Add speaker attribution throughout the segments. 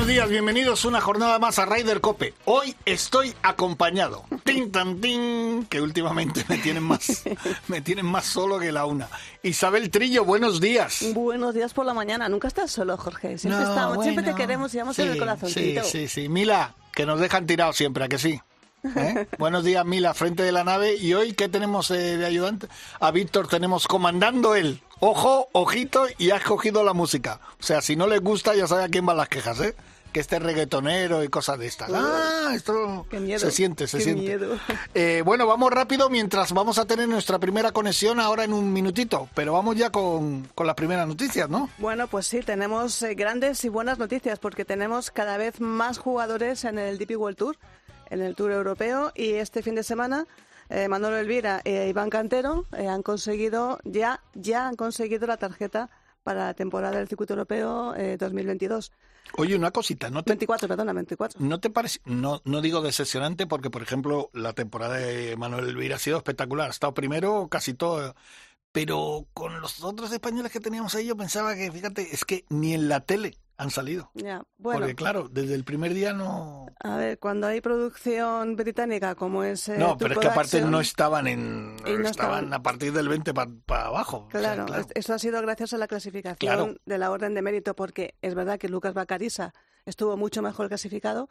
Speaker 1: Buenos días, bienvenidos una jornada más a Ryder Cope. Hoy estoy acompañado. Tin tan tin, que últimamente me tienen más me tienen más solo que la una. Isabel Trillo, buenos días.
Speaker 2: Buenos días por la mañana. Nunca estás solo, Jorge. Siempre
Speaker 1: No,
Speaker 2: estamos, siempre te queremos y vamos
Speaker 1: sí,
Speaker 2: en el corazoncito.
Speaker 1: Sí, sí, sí. Mila, que nos dejan tirados siempre, ¿a que sí? ¿Eh? Buenos días, Mila, frente de la nave. ¿Y hoy qué tenemos eh, de ayudante? A Víctor tenemos comandando él. Ojo, ojito, y ha escogido la música. O sea, si no les gusta, ya sabe a quién van las quejas, ¿eh? Que este reggaetonero y cosas de estas. Ah, esto
Speaker 2: qué miedo,
Speaker 1: se siente, se
Speaker 2: qué
Speaker 1: siente.
Speaker 2: miedo.
Speaker 1: Eh, bueno, vamos rápido mientras vamos a tener nuestra primera conexión ahora en un minutito. Pero vamos ya con, con las primeras noticias, ¿no?
Speaker 2: Bueno, pues sí, tenemos eh, grandes y buenas noticias porque tenemos cada vez más jugadores en el DP World Tour, en el Tour Europeo y este fin de semana eh, Manolo Elvira e Iván Cantero eh, han conseguido ya ya han conseguido la tarjeta para la temporada del circuito europeo eh, 2022.
Speaker 1: Oye, una cosita, ¿no te,
Speaker 2: 24, perdona, 24.
Speaker 1: ¿No te parece, no, no digo decepcionante porque, por ejemplo, la temporada de Manuel Elvira ha sido espectacular, ha estado primero casi todo, pero con los otros españoles que teníamos ahí yo pensaba que, fíjate, es que ni en la tele han salido.
Speaker 2: Ya, bueno.
Speaker 1: Porque claro, desde el primer día no...
Speaker 2: A ver, cuando hay producción británica como es... eh,
Speaker 1: No, pero es que aparte no estaban en...
Speaker 2: No
Speaker 1: estaban
Speaker 2: estaban.
Speaker 1: a partir del 20 para abajo. O sea,
Speaker 2: Claro, es- eso ha sido gracias a la clasificación
Speaker 1: Claro.
Speaker 2: de la orden de mérito, porque es verdad que Lucas Bacarisa estuvo mucho mejor clasificado.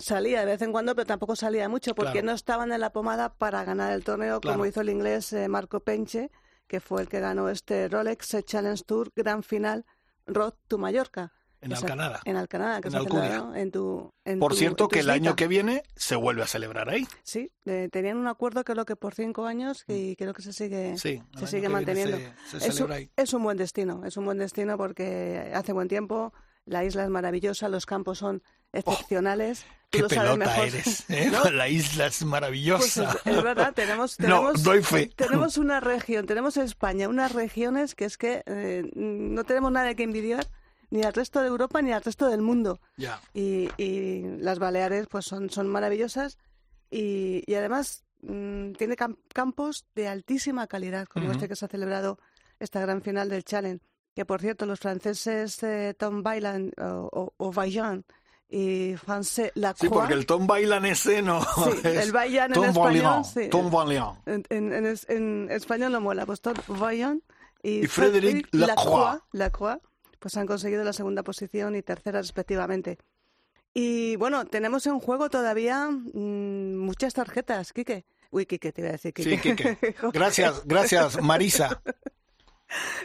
Speaker 2: Salía de vez en cuando, pero tampoco salía mucho, porque
Speaker 1: Claro.
Speaker 2: no estaban en la pomada para ganar el torneo,
Speaker 1: Claro.
Speaker 2: como hizo el inglés eh, Marco Penche, que fue el que ganó este Rolex Challenge Tour Gran Final Road to Mallorca.
Speaker 1: En
Speaker 2: que
Speaker 1: Alcanada.
Speaker 2: En Alcanada, que
Speaker 1: En Alcudia.
Speaker 2: celebrado en tu en
Speaker 1: Por
Speaker 2: tu-
Speaker 1: cierto,
Speaker 2: en tu
Speaker 1: que el año que viene se vuelve a celebrar ahí.
Speaker 2: Sí, eh, tenían un acuerdo creo que por cinco años y creo que se sigue,
Speaker 1: Mm. Sí,
Speaker 2: se sigue
Speaker 1: que
Speaker 2: manteniendo.
Speaker 1: se- se
Speaker 2: es, un,
Speaker 1: celebra ahí.
Speaker 2: es un buen destino, es un buen destino porque hace buen tiempo, la isla es maravillosa, los campos son excepcionales. Tú
Speaker 1: Oh, Qué
Speaker 2: lo sabes
Speaker 1: pelota
Speaker 2: mejor.
Speaker 1: eres, ¿eh?
Speaker 2: ¿No?
Speaker 1: La isla es
Speaker 2: Pues
Speaker 1: maravillosa.
Speaker 2: es, es verdad, tenemos,
Speaker 1: No,
Speaker 2: tenemos,
Speaker 1: doy fe.
Speaker 2: tenemos una región, tenemos España, unas regiones que es que eh, no tenemos nada que envidiar ni al resto de Europa ni al resto del mundo. Y, y las Baleares pues son, son maravillosas y, y además mm, tiene cam- campos de altísima calidad como este que se ha celebrado esta gran final del Challenge que por cierto los franceses eh, Tom Bailan o, o, o Vaillant y Francais Lacroix
Speaker 1: Sí, porque el Tom Bailan ese no.
Speaker 2: Sí,
Speaker 1: es
Speaker 2: el Vaillant en
Speaker 1: Tom
Speaker 2: español, sí.
Speaker 1: Tom Vaillant.
Speaker 2: en, en, en es- en español no mola pues Tom Vaillant y,
Speaker 1: Y Frédéric Lacroix.
Speaker 2: Lacroix, pues han conseguido la segunda posición y tercera respectivamente. Y bueno, tenemos en juego todavía mm, muchas tarjetas, Quique. Uy, Quique, te iba a decir Quique.
Speaker 1: Sí, Quique. Gracias, gracias, Marisa.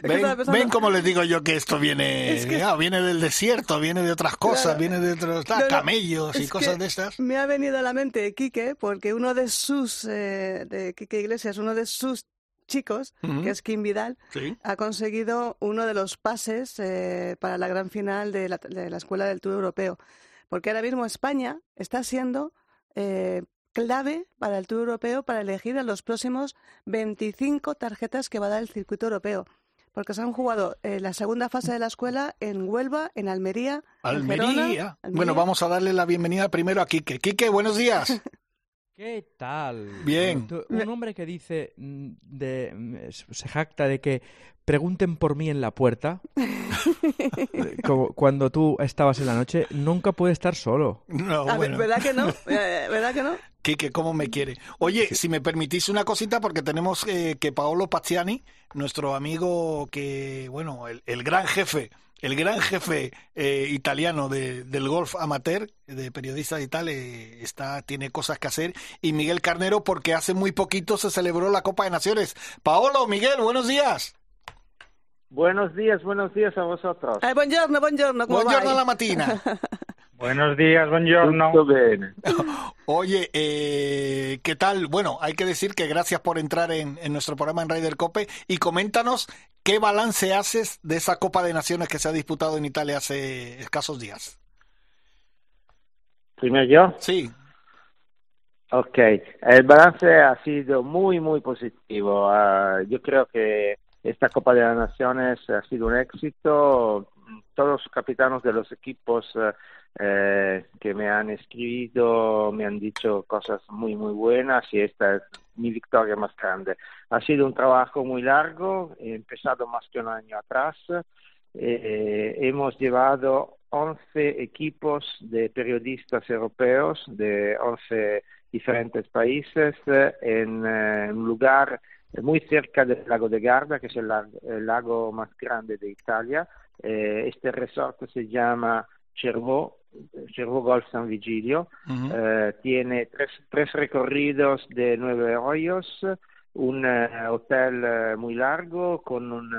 Speaker 1: Ven, ven cómo les digo yo que esto viene,
Speaker 2: Es que-
Speaker 1: ah, viene del desierto, viene de otras cosas,
Speaker 2: Claro.
Speaker 1: viene de otros ah,
Speaker 2: No, no,
Speaker 1: camellos y cosas de estas.
Speaker 2: Me ha venido a la mente Quique, porque uno de sus, eh, de Quique Iglesias, uno de sus chicos, que es Kim Vidal,
Speaker 1: Sí.
Speaker 2: ha conseguido uno de los pases eh, para la gran final de la, de la Escuela del Tour Europeo. Porque ahora mismo España está siendo eh, clave para el Tour Europeo para elegir a los próximos 25 tarjetas que va a dar el circuito europeo. Porque se han jugado eh, la segunda fase de la escuela en Huelva, en Almería, en Gerona,
Speaker 1: Almería.
Speaker 2: Almería.
Speaker 1: Bueno, vamos a darle la bienvenida primero a Quique. Quique, buenos días.
Speaker 3: ¿Qué tal?
Speaker 1: Bien.
Speaker 3: Un hombre que dice, mm, de, mm, se jacta de que pregunten por mí en la puerta, como cuando tú estabas en la noche, nunca puede estar solo.
Speaker 1: No,
Speaker 2: A ver,
Speaker 1: bueno.
Speaker 2: ¿Verdad que no? Eh, ¿Verdad que no?
Speaker 1: Quique, ¿cómo me quiere? Oye, si me permitís una cosita, porque tenemos eh, que Paolo Pazziani, nuestro amigo que, bueno, el, el gran jefe, el gran jefe eh, italiano de- del golf amateur, de periodistas y tal, eh, está, tiene cosas que hacer. Y Miguel Carnero, porque hace muy poquito se celebró la Copa de Naciones. Paolo, Miguel, buenos días.
Speaker 4: Buenos días, buenos días a vosotros.
Speaker 2: Eh, buongiorno, buongiorno, ¿cómo
Speaker 1: Buongiorno
Speaker 2: va?
Speaker 1: la matina.
Speaker 5: Buenos días, buongiorno.
Speaker 1: Oye, eh, ¿qué tal? Bueno, hay que decir que gracias por entrar en, en nuestro programa en Ryder Cope y coméntanos qué balance haces de esa Copa de Naciones que se ha disputado en Italia hace escasos días.
Speaker 4: Primero yo.
Speaker 1: Sí,
Speaker 4: Ok, el balance ha sido muy, muy positivo. Ah, yo creo que esta Copa de las Naciones ha sido un éxito. Todos los capitanos de los equipos eh, eh, que me han escrito me han dicho cosas muy, muy buenas y esta es mi victoria más grande. Ha sido un trabajo muy largo, he empezado más que un año atrás. Eh, hemos llevado 11 equipos de periodistas europeos de 11 diferentes países eh, en eh, un lugar muy cerca del lago de Garda, que es el lago, más grande de Italia. Eh, este resort se llama Cervo, Cervo Golf San Vigilio. tiene tres, tres recorridos de nueve hoyos, un hotel muy largo con un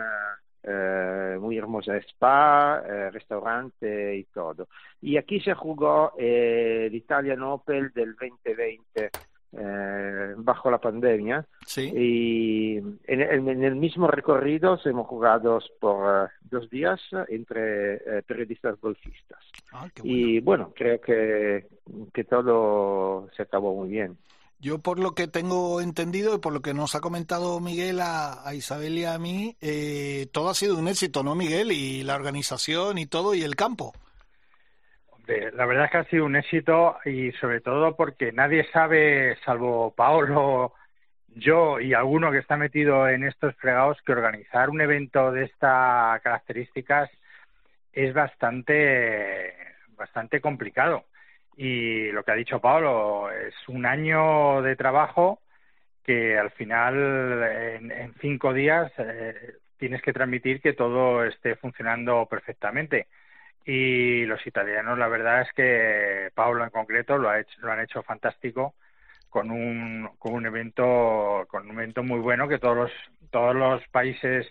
Speaker 4: eh, muy hermosa spa, eh, restaurante y todo. Y aquí se jugó eh, el Italian Open del 2020 eh, bajo la pandemia.
Speaker 1: Sí.
Speaker 4: Y en, en, el mismo recorrido hemos jugado por uh, dos días entre uh, periodistas golfistas.
Speaker 1: Ah, bueno.
Speaker 4: Y bueno, creo que, que todo se acabó muy bien.
Speaker 1: Yo por lo que tengo entendido y por lo que nos ha comentado Miguel a, a Isabel y a mí, eh, todo ha sido un éxito, ¿no, Miguel? Y la organización y todo y el campo.
Speaker 5: La verdad es que ha sido un éxito y sobre todo porque nadie sabe, salvo Paolo, yo y alguno que está metido en estos fregados, que organizar un evento de estas características es bastante, bastante complicado. Y lo que ha dicho Pablo es un año de trabajo que al final en, en cinco días eh, tienes que transmitir que todo esté funcionando perfectamente y los italianos la verdad es que Pablo en concreto lo ha hecho lo han hecho fantástico con un con un evento con un evento muy bueno que todos los todos los países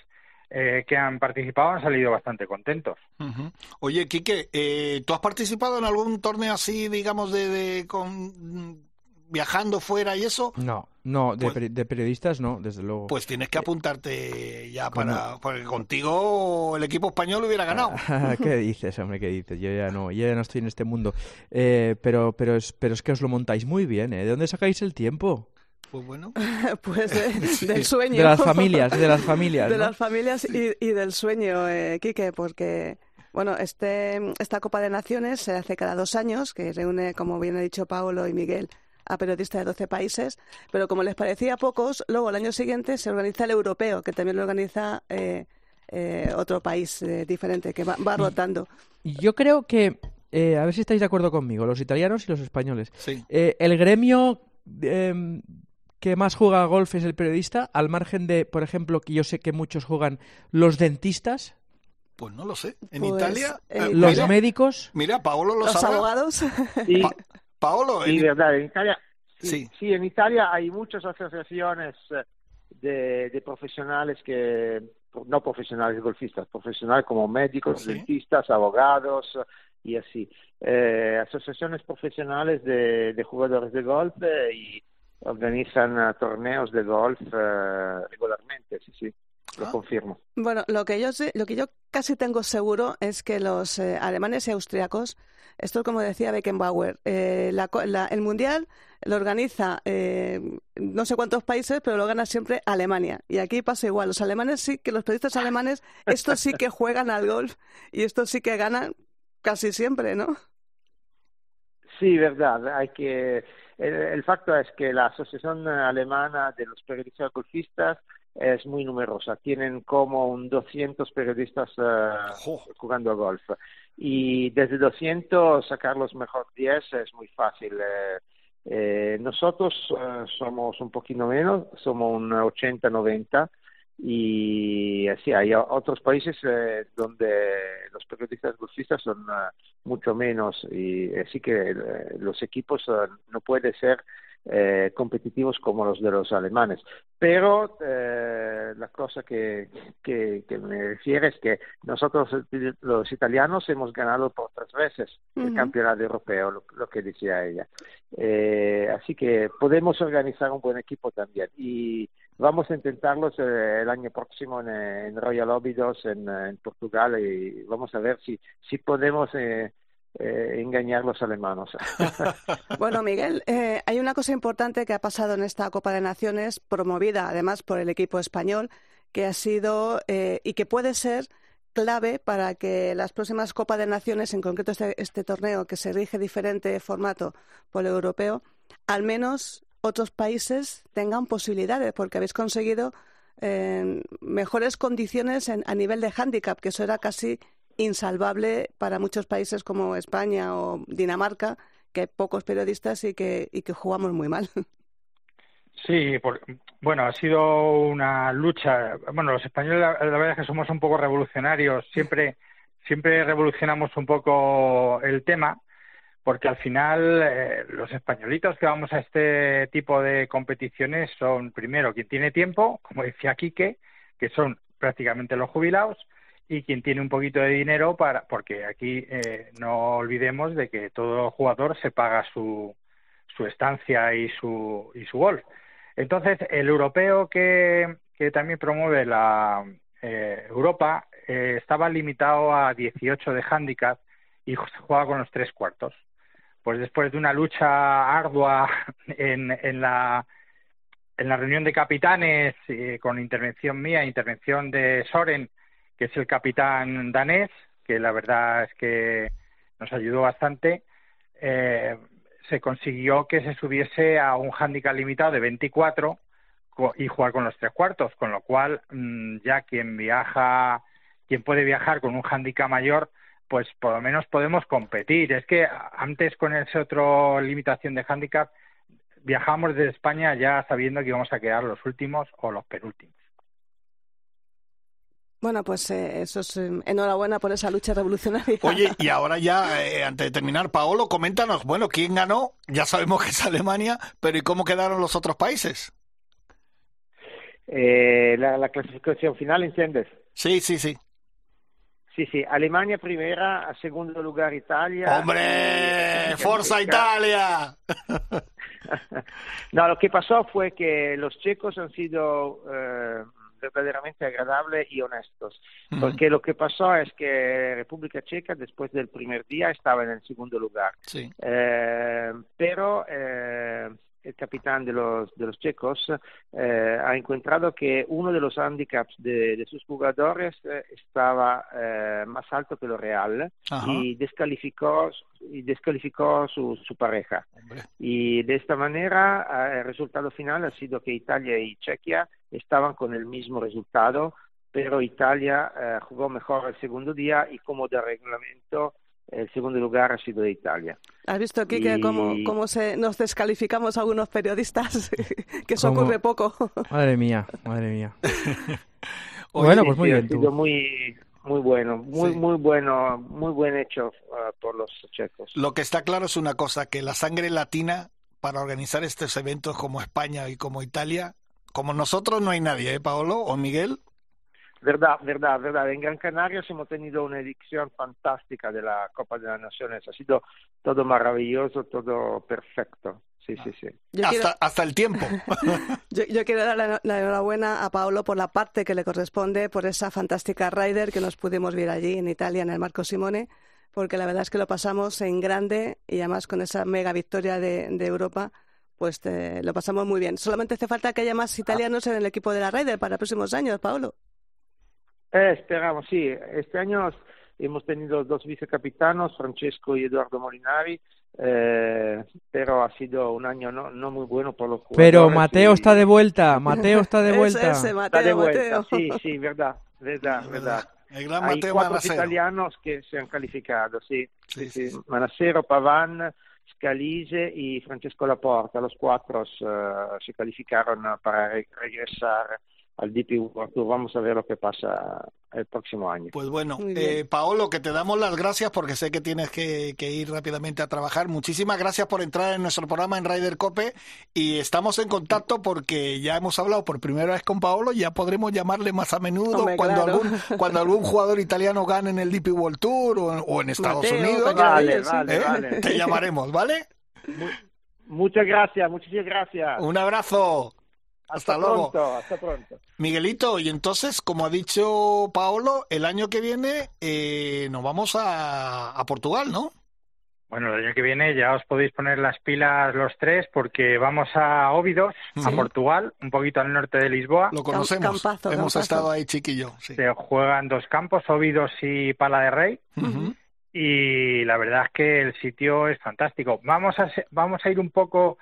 Speaker 5: eh, que han participado han salido bastante contentos.
Speaker 1: Oye, Quique, eh, ¿tú has participado en algún torneo así, digamos, de, de con viajando fuera y eso?
Speaker 3: No, no, de,
Speaker 1: Pues-
Speaker 3: de periodistas no, desde luego.
Speaker 1: Pues tienes que apuntarte ya
Speaker 3: ¿Cómo?
Speaker 1: para... Porque contigo el equipo español hubiera ganado.
Speaker 3: ¿Qué dices, hombre? ¿Qué dices? Yo ya no, yo ya no estoy en este mundo. Eh, pero, pero, es, pero es que os lo montáis muy bien, ¿eh? ¿De dónde sacáis el tiempo?
Speaker 1: Pues bueno.
Speaker 2: pues de- del sueño.
Speaker 3: De las familias, de las familias,
Speaker 2: De
Speaker 3: ¿no?
Speaker 2: las familias y, y del sueño, eh, Quique, porque bueno, este, esta Copa de Naciones se hace cada dos años, que reúne, como bien ha dicho Paolo y Miguel, a periodistas de 12 países, pero como les parecía pocos, luego el año siguiente se organiza el europeo, que también lo organiza eh, eh, otro país eh, diferente, que va, va rotando.
Speaker 3: Yo creo que, eh, a ver si estáis de acuerdo conmigo, los italianos y los españoles.
Speaker 1: Sí.
Speaker 3: Eh, el gremio eh, que más juega golf es el periodista, al margen de, por ejemplo, que yo sé que muchos juegan los dentistas,
Speaker 1: Pues no lo sé. En
Speaker 2: Pues,
Speaker 1: Italia... eh,
Speaker 3: los
Speaker 1: mira,
Speaker 3: médicos.
Speaker 1: mira, Paolo lo
Speaker 2: Los
Speaker 1: sabrá.
Speaker 2: abogados,
Speaker 4: Sí,
Speaker 1: Pa- Paolo,
Speaker 4: sí,
Speaker 1: en-
Speaker 4: verdad. En Italia, sí,
Speaker 1: Sí.
Speaker 4: sí, en Italia hay muchas asociaciones eh, de, de profesionales que, no profesionales golfistas, profesionales como médicos,
Speaker 1: Sí.
Speaker 4: dentistas, abogados y así. Eh, asociaciones profesionales de, de jugadores de golf eh, y organizan torneos de golf eh, regularmente, sí, sí, lo
Speaker 1: Ah.
Speaker 4: confirmo.
Speaker 2: Bueno, lo que yo sé, lo que yo casi tengo seguro es que los eh, alemanes y austriacos, esto es como decía Beckenbauer, eh, la la- el mundial lo organiza eh, no sé cuántos países, pero lo gana siempre Alemania. Y aquí pasa igual. Los alemanes sí que los periodistas alemanes, estos sí que juegan al golf y estos sí que ganan casi siempre, ¿no?
Speaker 4: Sí, verdad. Hay que el, el facto es que la Asociación Alemana de los Periodistas Golfistas es muy numerosa. Tienen como un 200 periodistas eh,
Speaker 1: Jo.
Speaker 4: jugando a golf. Y desde 200 sacar los mejor 10 es muy fácil. Eh, eh, nosotros eh, somos un poquito menos, somos un 80-90 y así hay o- otros países eh, donde los periodistas golfistas son eh, mucho menos y así que eh, los equipos eh, no pueden ser eh, competitivos como los de los alemanes. Pero eh, la cosa que, que, que me refiere es que nosotros los italianos hemos ganado por tres veces el campeonato europeo, lo, lo que decía ella. Eh, así que podemos organizar un buen equipo también y vamos a intentarlos eh, el año próximo en, en Royal Óbidos en, en Portugal y vamos a ver si, si podemos eh, eh, engañar los alemanes.
Speaker 2: bueno, Miguel, eh, hay una cosa importante que ha pasado en esta Copa de Naciones, promovida además por el equipo español, que ha sido eh, y que puede ser clave para que las próximas Copas de Naciones, en concreto este, este, torneo que se rige diferente formato por el europeo, al menos otros países tengan posibilidades, porque habéis conseguido mejores condiciones a nivel de hándicap, que eso era casi insalvable para muchos países como España o Dinamarca, que hay pocos periodistas y que, jugamos muy mal.
Speaker 5: Sí, bueno, ha sido una lucha. Bueno, los españoles, la, verdad es que somos un poco revolucionarios. Siempre, siempre revolucionamos un poco el tema, porque al final eh, los españolitos que vamos a este tipo de competiciones son, primero, quien tiene tiempo, como decía Quique, que son prácticamente los jubilados, y quien tiene un poquito de dinero para porque aquí eh, no olvidemos de que todo jugador se paga su, su estancia y su y su golf entonces el europeo que, que también promueve la eh, Europa eh, estaba limitado a 18 de handicap y juega con los tres cuartos. Pues después de una lucha ardua en, en la en la reunión de capitanes con intervención mía intervención de Soren que es el capitán danés, que la verdad es que nos ayudó bastante, eh, se consiguió que se subiese a un handicap limitado de 24 y jugar con los tres cuartos, con lo cual mm, ya quien viaja, quien puede viajar con un handicap mayor, pues por lo menos podemos competir. Es que antes con esa otra limitación de handicap viajamos desde España ya sabiendo que íbamos a quedar los últimos o los penúltimos.
Speaker 2: Bueno, pues eh, eso es eh, enhorabuena por esa lucha revolucionaria.
Speaker 1: Oye, y ahora ya, eh, antes de terminar, Paolo, coméntanos, bueno, ¿quién ganó? Ya sabemos que es Alemania, pero ¿y cómo quedaron los otros países?
Speaker 4: la, clasificación final, ¿entiendes?
Speaker 1: Sí, sí, sí.
Speaker 4: Sí, sí, Alemania primera, a segundo lugar Italia.
Speaker 1: ¡Hombre! ¡Forza Italia!
Speaker 4: no, lo que pasó fue que los checos han sido verdaderamente agradables y honestos. Porque lo que pasó es que República Checa después del primer día estaba en el segundo lugar. Eh, pero eh, el capitán de los, de los checos eh, ha encontrado que uno de los handicaps de, sus jugadores estaba más alto que lo real y descalificó y descalificó su, su pareja. Y de esta manera el resultado final ha sido que Italia y Chequia estaban con el mismo resultado, pero Italia eh, jugó mejor el segundo día y como de reglamento el segundo lugar ha sido de Italia.
Speaker 2: ¿Has visto, Kike, cómo, cómo se, nos descalificamos algunos periodistas? que eso ocurre poco.
Speaker 3: madre mía, madre mía. bueno, pues muy bien.
Speaker 4: Ha sido muy, muy bueno, muy, muy bueno, muy buen hecho uh, por los checos.
Speaker 1: Lo que está claro es una cosa, que la sangre latina para organizar estos eventos como España y como Italia como nosotros no hay nadie, ¿eh, Paolo o Miguel?
Speaker 4: Verdad, verdad, verdad. En Gran Canaria hemos tenido una edición fantástica de la Copa de las Naciones. Ha sido todo maravilloso, todo perfecto. Sí, sí, sí.
Speaker 1: hasta, hasta, el tiempo.
Speaker 2: yo, quiero dar la, enhorabuena a Paolo por la parte que le corresponde, por esa fantástica rider que nos pudimos ver allí en Italia, en el Marco Simone, porque la verdad es que lo pasamos en grande y además con esa mega victoria de Europa pues lo pasamos muy bien. Solamente hace falta que haya más italianos en el equipo de la Ryder para próximos años, Paolo.
Speaker 4: Eh, esperamos, sí. Este año hemos tenido dos vicecapitanos, Francesco y Eduardo Molinari, eh, pero ha sido un año no, no muy bueno por los jugadores.
Speaker 3: Pero Mateo está de vuelta, Mateo está de vuelta.
Speaker 2: Mateo, está de vuelta,
Speaker 4: sí, sí, verdad, verdad, verdad. El gran Hay cuatro italianos que se han calificado, sí, sí, sí. sí. Manacero, Pavan, Scalise y Francesco Laporta, los cuatro uh, se calificaron para re regresar al DP World Tour. Vamos a ver lo que pasa el próximo año.
Speaker 1: Pues bueno, eh, Paolo, que te damos las gracias porque sé que tienes que, ir rápidamente a trabajar. Muchísimas gracias por entrar en nuestro programa en Ryder Cope y estamos en contacto porque ya hemos hablado por primera vez con Paolo y ya podremos llamarle más a menudo cuando, algún, cuando algún jugador italiano gane en el DP World Tour o, en Estados Unidos.
Speaker 4: Vale, vale, vale.
Speaker 1: Te llamaremos, ¿vale?
Speaker 4: muchas gracias, muchísimas gracias.
Speaker 1: Un abrazo. Hasta, luego.
Speaker 4: Pronto, hasta pronto.
Speaker 1: Miguelito, y entonces, como ha dicho Paolo, el año que viene eh, nos vamos a, a Portugal, ¿no?
Speaker 5: Bueno, el año que viene ya os podéis poner las pilas los tres porque vamos a Óbidos, a. Portugal, un poquito al norte de Lisboa.
Speaker 1: Lo conocemos.
Speaker 2: campazo,
Speaker 1: Hemos
Speaker 2: campazo.
Speaker 1: estado ahí, chiquillo. Sí.
Speaker 5: Se juegan dos campos, Óbidos y Pala de Rey. Y la verdad es que el sitio es fantástico. Vamos a se- vamos a ir un poco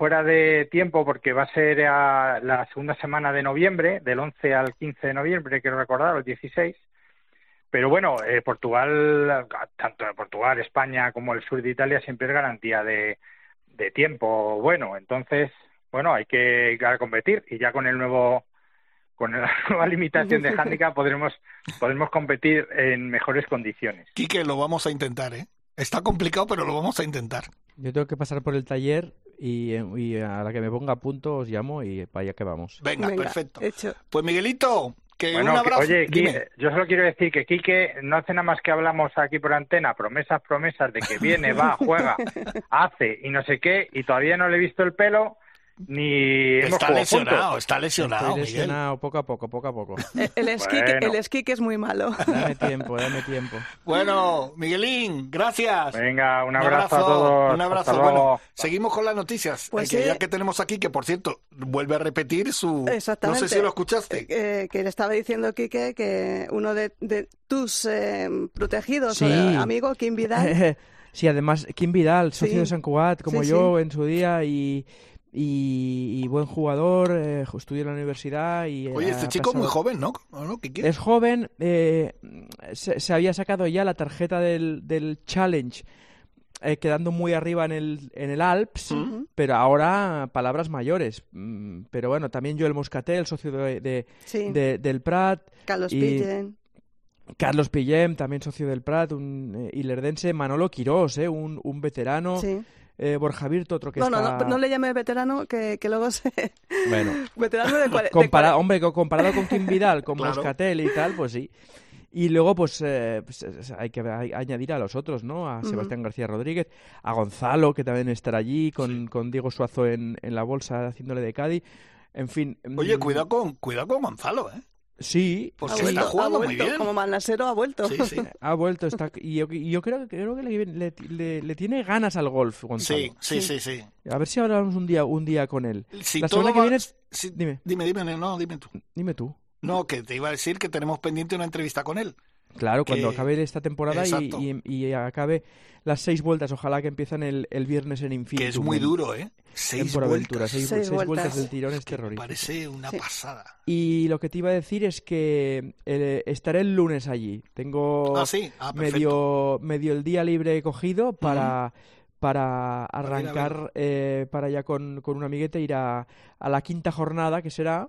Speaker 5: fuera de tiempo porque va a ser a la segunda semana de noviembre, del 11 al 15 de noviembre, quiero recordar, el 16. Pero bueno, eh, Portugal, tanto Portugal, España como el sur de Italia siempre es garantía de, de tiempo bueno. Entonces, bueno, hay que ir a competir y ya con el nuevo con la nueva limitación de handicap podremos podremos competir en mejores condiciones.
Speaker 1: Quique, lo vamos a intentar, ¿eh? Está complicado, pero lo vamos a intentar.
Speaker 3: Yo tengo que pasar por el taller y, eh, y a la que me ponga a punto os llamo y para allá que vamos.
Speaker 1: Venga,
Speaker 2: Venga,
Speaker 1: perfecto.
Speaker 2: hecho.
Speaker 1: Pues Miguelito, que
Speaker 5: Bueno,
Speaker 1: un
Speaker 5: que-
Speaker 1: abrazo.
Speaker 5: oye,
Speaker 1: Dime.
Speaker 5: Yo solo quiero decir que Quique no hace nada más que hablamos aquí por antena, promesas, promesas de que viene, va, juega, hace y no sé qué, y todavía no le he visto el pelo ni hemos
Speaker 1: Está lesionado,
Speaker 5: juntos.
Speaker 1: está lesionado,
Speaker 3: Estoy
Speaker 1: Miguel.
Speaker 3: lesionado poco a poco, poco a poco.
Speaker 2: El, el esquí,
Speaker 5: Bueno.
Speaker 2: el esquí que es muy malo.
Speaker 3: Dame tiempo, dame tiempo.
Speaker 1: Bueno, Miguelín, gracias.
Speaker 5: Venga, un abrazo, a todos.
Speaker 1: Un abrazo.
Speaker 5: Hasta
Speaker 1: Bueno,
Speaker 5: luego.
Speaker 1: seguimos con las noticias.
Speaker 2: Pues
Speaker 1: Eh, que
Speaker 2: sí.
Speaker 1: ya que tenemos aquí, que por cierto, vuelve a repetir su...
Speaker 2: Exactamente.
Speaker 1: No sé si lo escuchaste.
Speaker 2: Eh, que le estaba diciendo Quique que uno de, de tus eh, protegidos,
Speaker 3: Sí.
Speaker 2: de- amigo, Kim Vidal,
Speaker 3: Sí, además, Kim Vidal, socio
Speaker 2: Sí.
Speaker 3: de San Cugat, como
Speaker 2: Sí,
Speaker 3: yo en su día, y, y, y buen jugador, eh, estudió en la universidad. y
Speaker 1: Oye, este chico muy
Speaker 3: pasado-
Speaker 1: joven, ¿no?
Speaker 3: Es joven, eh, se, se había sacado ya la tarjeta del, del Challenge, eh, quedando muy arriba en el, en el Alps, pero ahora palabras mayores. Mm, Pero bueno, también Joel Moscatel, socio de, de-
Speaker 2: sí,
Speaker 3: de- del Prat,
Speaker 2: Carlos
Speaker 3: y-
Speaker 2: Pillen.
Speaker 3: Carlos Pillem, también socio del Prat, un eh, ilerdense, Manolo Quirós, eh, un, un veterano,
Speaker 2: Sí.
Speaker 3: Eh, Borja Virto, otro que
Speaker 2: No, no,
Speaker 3: está...
Speaker 2: no, no le llame veterano, que, que luego se...
Speaker 3: Bueno,
Speaker 2: veterano de, de
Speaker 3: Compara- hombre, co- comparado con Kim Vidal, con
Speaker 1: Claro.
Speaker 3: Moscatel y tal, pues sí. Y luego, pues, eh, pues, eh, hay que añadir a los otros, ¿no? A. Sebastián García Rodríguez, a Gonzalo, que también estará allí, con, con Diego Suazo en, en la bolsa haciéndole de Cádiz. En fin.
Speaker 1: Oye,
Speaker 3: mm,
Speaker 1: cuidado con, cuidado con Gonzalo, ¿eh?
Speaker 3: Sí,
Speaker 1: Porque
Speaker 2: ha
Speaker 3: sí,
Speaker 1: está
Speaker 2: vuelto,
Speaker 1: jugando
Speaker 2: ha
Speaker 1: muy
Speaker 2: vuelto,
Speaker 1: bien.
Speaker 2: Como Manasero ha vuelto.
Speaker 1: Sí, sí.
Speaker 3: ha vuelto. Está, y yo, y yo creo, creo que le, le- le- le tiene ganas al golf, Gonzalo.
Speaker 1: Sí, sí, sí, sí.
Speaker 3: A ver si hablamos un día, un día con él.
Speaker 1: Si
Speaker 3: La semana que
Speaker 1: va-
Speaker 3: viene-
Speaker 1: si-
Speaker 3: Dime,
Speaker 1: Dime, dime, no, dime tú.
Speaker 3: dime tú.
Speaker 1: No, que te iba a decir que tenemos pendiente una entrevista con él.
Speaker 3: Claro, cuando acabe esta temporada y,
Speaker 1: Exacto.
Speaker 3: y- y acabe las seis vueltas, ojalá que empiezan el, el viernes en Infinitum.
Speaker 1: Que es muy duro, ¿eh? Seis
Speaker 3: Aventura,
Speaker 1: vueltas.
Speaker 3: seis,
Speaker 2: Seis
Speaker 3: seis vueltas.
Speaker 2: vueltas.
Speaker 3: del tirón es
Speaker 1: Que
Speaker 3: terrorífico.
Speaker 1: parece una
Speaker 2: Sí.
Speaker 1: pasada.
Speaker 3: Y lo que te iba a decir es que eh, estaré el lunes allí. Tengo
Speaker 1: Ah, sí. Ah,
Speaker 3: medio, medio el día libre cogido para, para
Speaker 1: ir a
Speaker 3: arrancar eh, para allá con, con un amiguete, ir a, a la quinta jornada que será,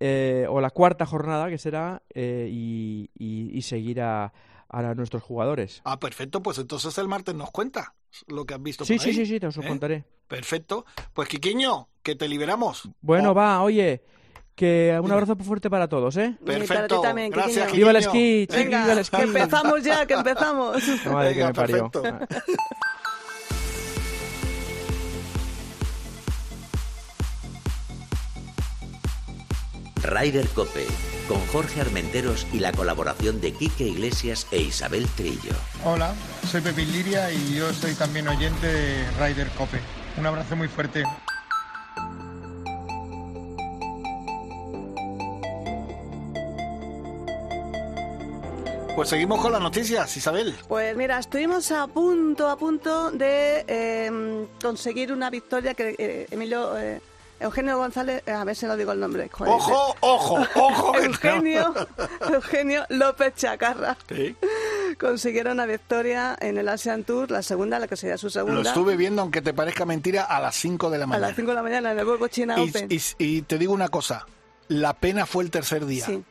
Speaker 3: eh, o la cuarta jornada que será, eh, y, y- y seguir a, a nuestros jugadores.
Speaker 1: Ah, perfecto. Pues entonces el martes nos cuenta lo que has visto
Speaker 3: Sí,
Speaker 1: por
Speaker 3: sí,
Speaker 1: ahí.
Speaker 3: sí, sí, te os lo
Speaker 1: ¿Eh?
Speaker 3: contaré.
Speaker 1: Perfecto. Pues Quiquiño, que te liberamos.
Speaker 3: Bueno,
Speaker 1: Oh,
Speaker 3: va, oye, que un abrazo fuerte para todos, ¿eh?
Speaker 2: Y para ti
Speaker 1: Perfecto.
Speaker 2: también,
Speaker 1: Gracias,
Speaker 2: Quiquiño.
Speaker 3: ¡Viva el esquí! chiqui,
Speaker 2: Venga,
Speaker 3: ¡Viva el esquí!
Speaker 2: que empezamos ya, que empezamos.
Speaker 3: Madre que me parió.
Speaker 6: Ryder Cope, con Jorge Armenteros y la colaboración de Quique Iglesias e Isabel Trillo.
Speaker 7: Hola, soy Pepín Liria y yo soy también oyente de Ryder Cope. Un abrazo muy fuerte.
Speaker 1: Pues seguimos con las noticias, Isabel.
Speaker 2: Pues mira, estuvimos a punto, a punto de eh, conseguir una victoria que eh, Emilio, eh, Eugenio González, a ver si no digo el nombre. joder.
Speaker 1: Ojo, ojo, ojo.
Speaker 2: Eugenio, Eugenio López Chacarra.
Speaker 1: Sí.
Speaker 2: consiguieron una victoria en el Asian Tour, la segunda, la que sería su
Speaker 1: Lo
Speaker 2: segunda,
Speaker 1: estuve viendo, aunque te parezca mentira, a las 5 de la
Speaker 2: a
Speaker 1: mañana.
Speaker 2: las 5 de la mañana en el Volvo China
Speaker 1: Y,
Speaker 2: Open.
Speaker 1: y- y te digo una cosa, la pena fue el tercer día.
Speaker 2: Sí.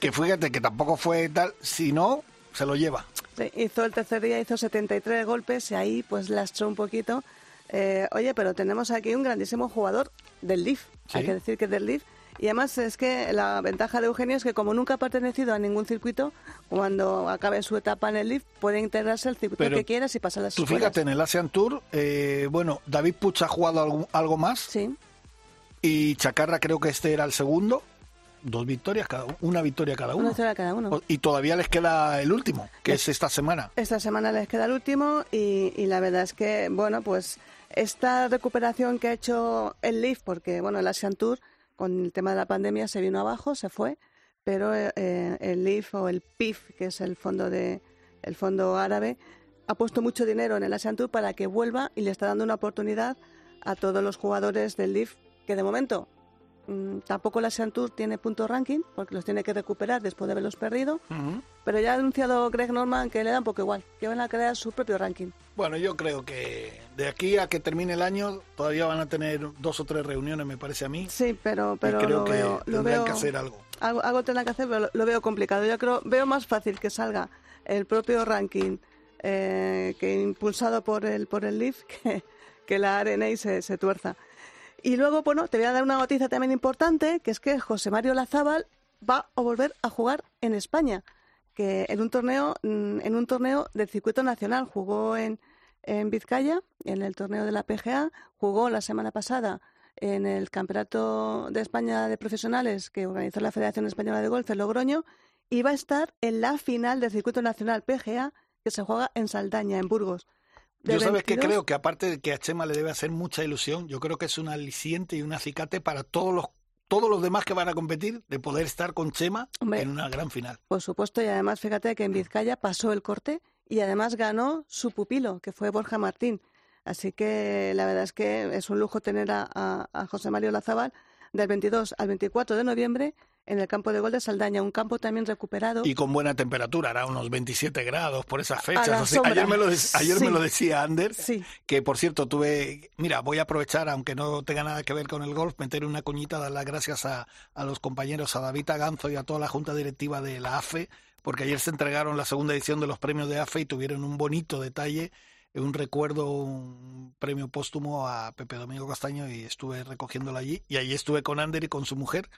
Speaker 1: Que fíjate que tampoco fue tal, si no, se lo lleva.
Speaker 2: Sí, hizo el tercer día, hizo 73 golpes y ahí pues lastró un poquito. Eh, oye, pero tenemos aquí un grandísimo jugador del Leaf,
Speaker 1: Sí.
Speaker 2: hay que decir que es del Leaf. Y además es que la ventaja de Eugenio es que como nunca ha pertenecido a ningún circuito, cuando acabe su etapa en el Leaf puede integrarse al circuito
Speaker 1: Pero
Speaker 2: que quieras y pasar las
Speaker 1: Tú
Speaker 2: escuelas.
Speaker 1: fíjate, en el Asian Tour, eh, bueno, David Puch ha jugado algo, algo más
Speaker 2: Sí,
Speaker 1: y Chacarra creo que este era el segundo. Dos victorias cada una victoria cada
Speaker 2: Una
Speaker 1: uno.
Speaker 2: victoria cada uno.
Speaker 1: Y todavía les queda el último, que es esta semana.
Speaker 2: Esta semana les queda el último y, y la verdad es que, bueno, pues esta recuperación que ha hecho el Leaf, porque, bueno, el Asian Tour con el tema de la pandemia se vino abajo, se fue, pero eh, el Leaf o el PIF, que es el fondo, de, el fondo árabe, ha puesto mucho dinero en el Asian Tour para que vuelva y le está dando una oportunidad a todos los jugadores del Leaf que de momento tampoco el Asian Tour tiene punto ranking porque los tiene que recuperar después de haberlos perdido pero ya ha anunciado Greg Norman que le da un poco igual, que van a crear su propio ranking.
Speaker 1: Bueno, yo creo que de aquí a que termine el año todavía van a tener dos o tres reuniones, me parece a mí.
Speaker 2: Sí, pero, pero
Speaker 1: y creo
Speaker 2: lo
Speaker 1: que
Speaker 2: veo, lo
Speaker 1: tendrán
Speaker 2: veo
Speaker 1: que hacer algo.
Speaker 2: algo, algo tendrán que hacer, pero lo, lo veo complicado. Yo creo, veo más fácil que salga el propio ranking eh, que impulsado por el por el Leaf que, que la arena y se, se tuerza. Y luego, bueno, te voy a dar una noticia también importante, que es que José Mario Lazábal va a volver a jugar en España, que en un torneo, mm, en un torneo del circuito nacional jugó en, en Vizcaya, en el torneo de la PGA, jugó la semana pasada en el Campeonato de España de Profesionales que organizó la Federación Española de Golf en Logroño y va a estar en la final del circuito nacional PGA que se juega en Saldaña, en Burgos.
Speaker 1: Yo sabes que
Speaker 2: 22
Speaker 1: creo que aparte de que a Chema le debe hacer mucha ilusión, yo creo que es un aliciente y un acicate para todos los todos los demás que van a competir de poder estar con Chema
Speaker 2: Hombre.
Speaker 1: en una gran final.
Speaker 2: Por supuesto, y además fíjate que en Vizcaya pasó el corte y además ganó su pupilo, que fue Borja Martín. Así que la verdad es que es un lujo tener a, a- a José Mario Lazábal del 22 al 24 de noviembre en el campo de gol de Saldaña, un campo también recuperado.
Speaker 1: Y con buena temperatura, hará unos 27 grados por esas fechas. así. Ayer, me lo, de- ayer
Speaker 2: Sí.
Speaker 1: me lo decía Ander,
Speaker 2: Sí,
Speaker 1: que por cierto tuve, mira, voy a aprovechar, aunque no tenga nada que ver con el golf, meter una coñita, dar las gracias a, a los compañeros, a David Aganzo y a toda la junta directiva de la AFE, porque ayer se entregaron la segunda edición de los premios de AFE y tuvieron un bonito detalle, un recuerdo, un premio póstumo a Pepe Domingo Castaño y estuve recogiéndolo allí. Y allí estuve con Ander y con su mujer.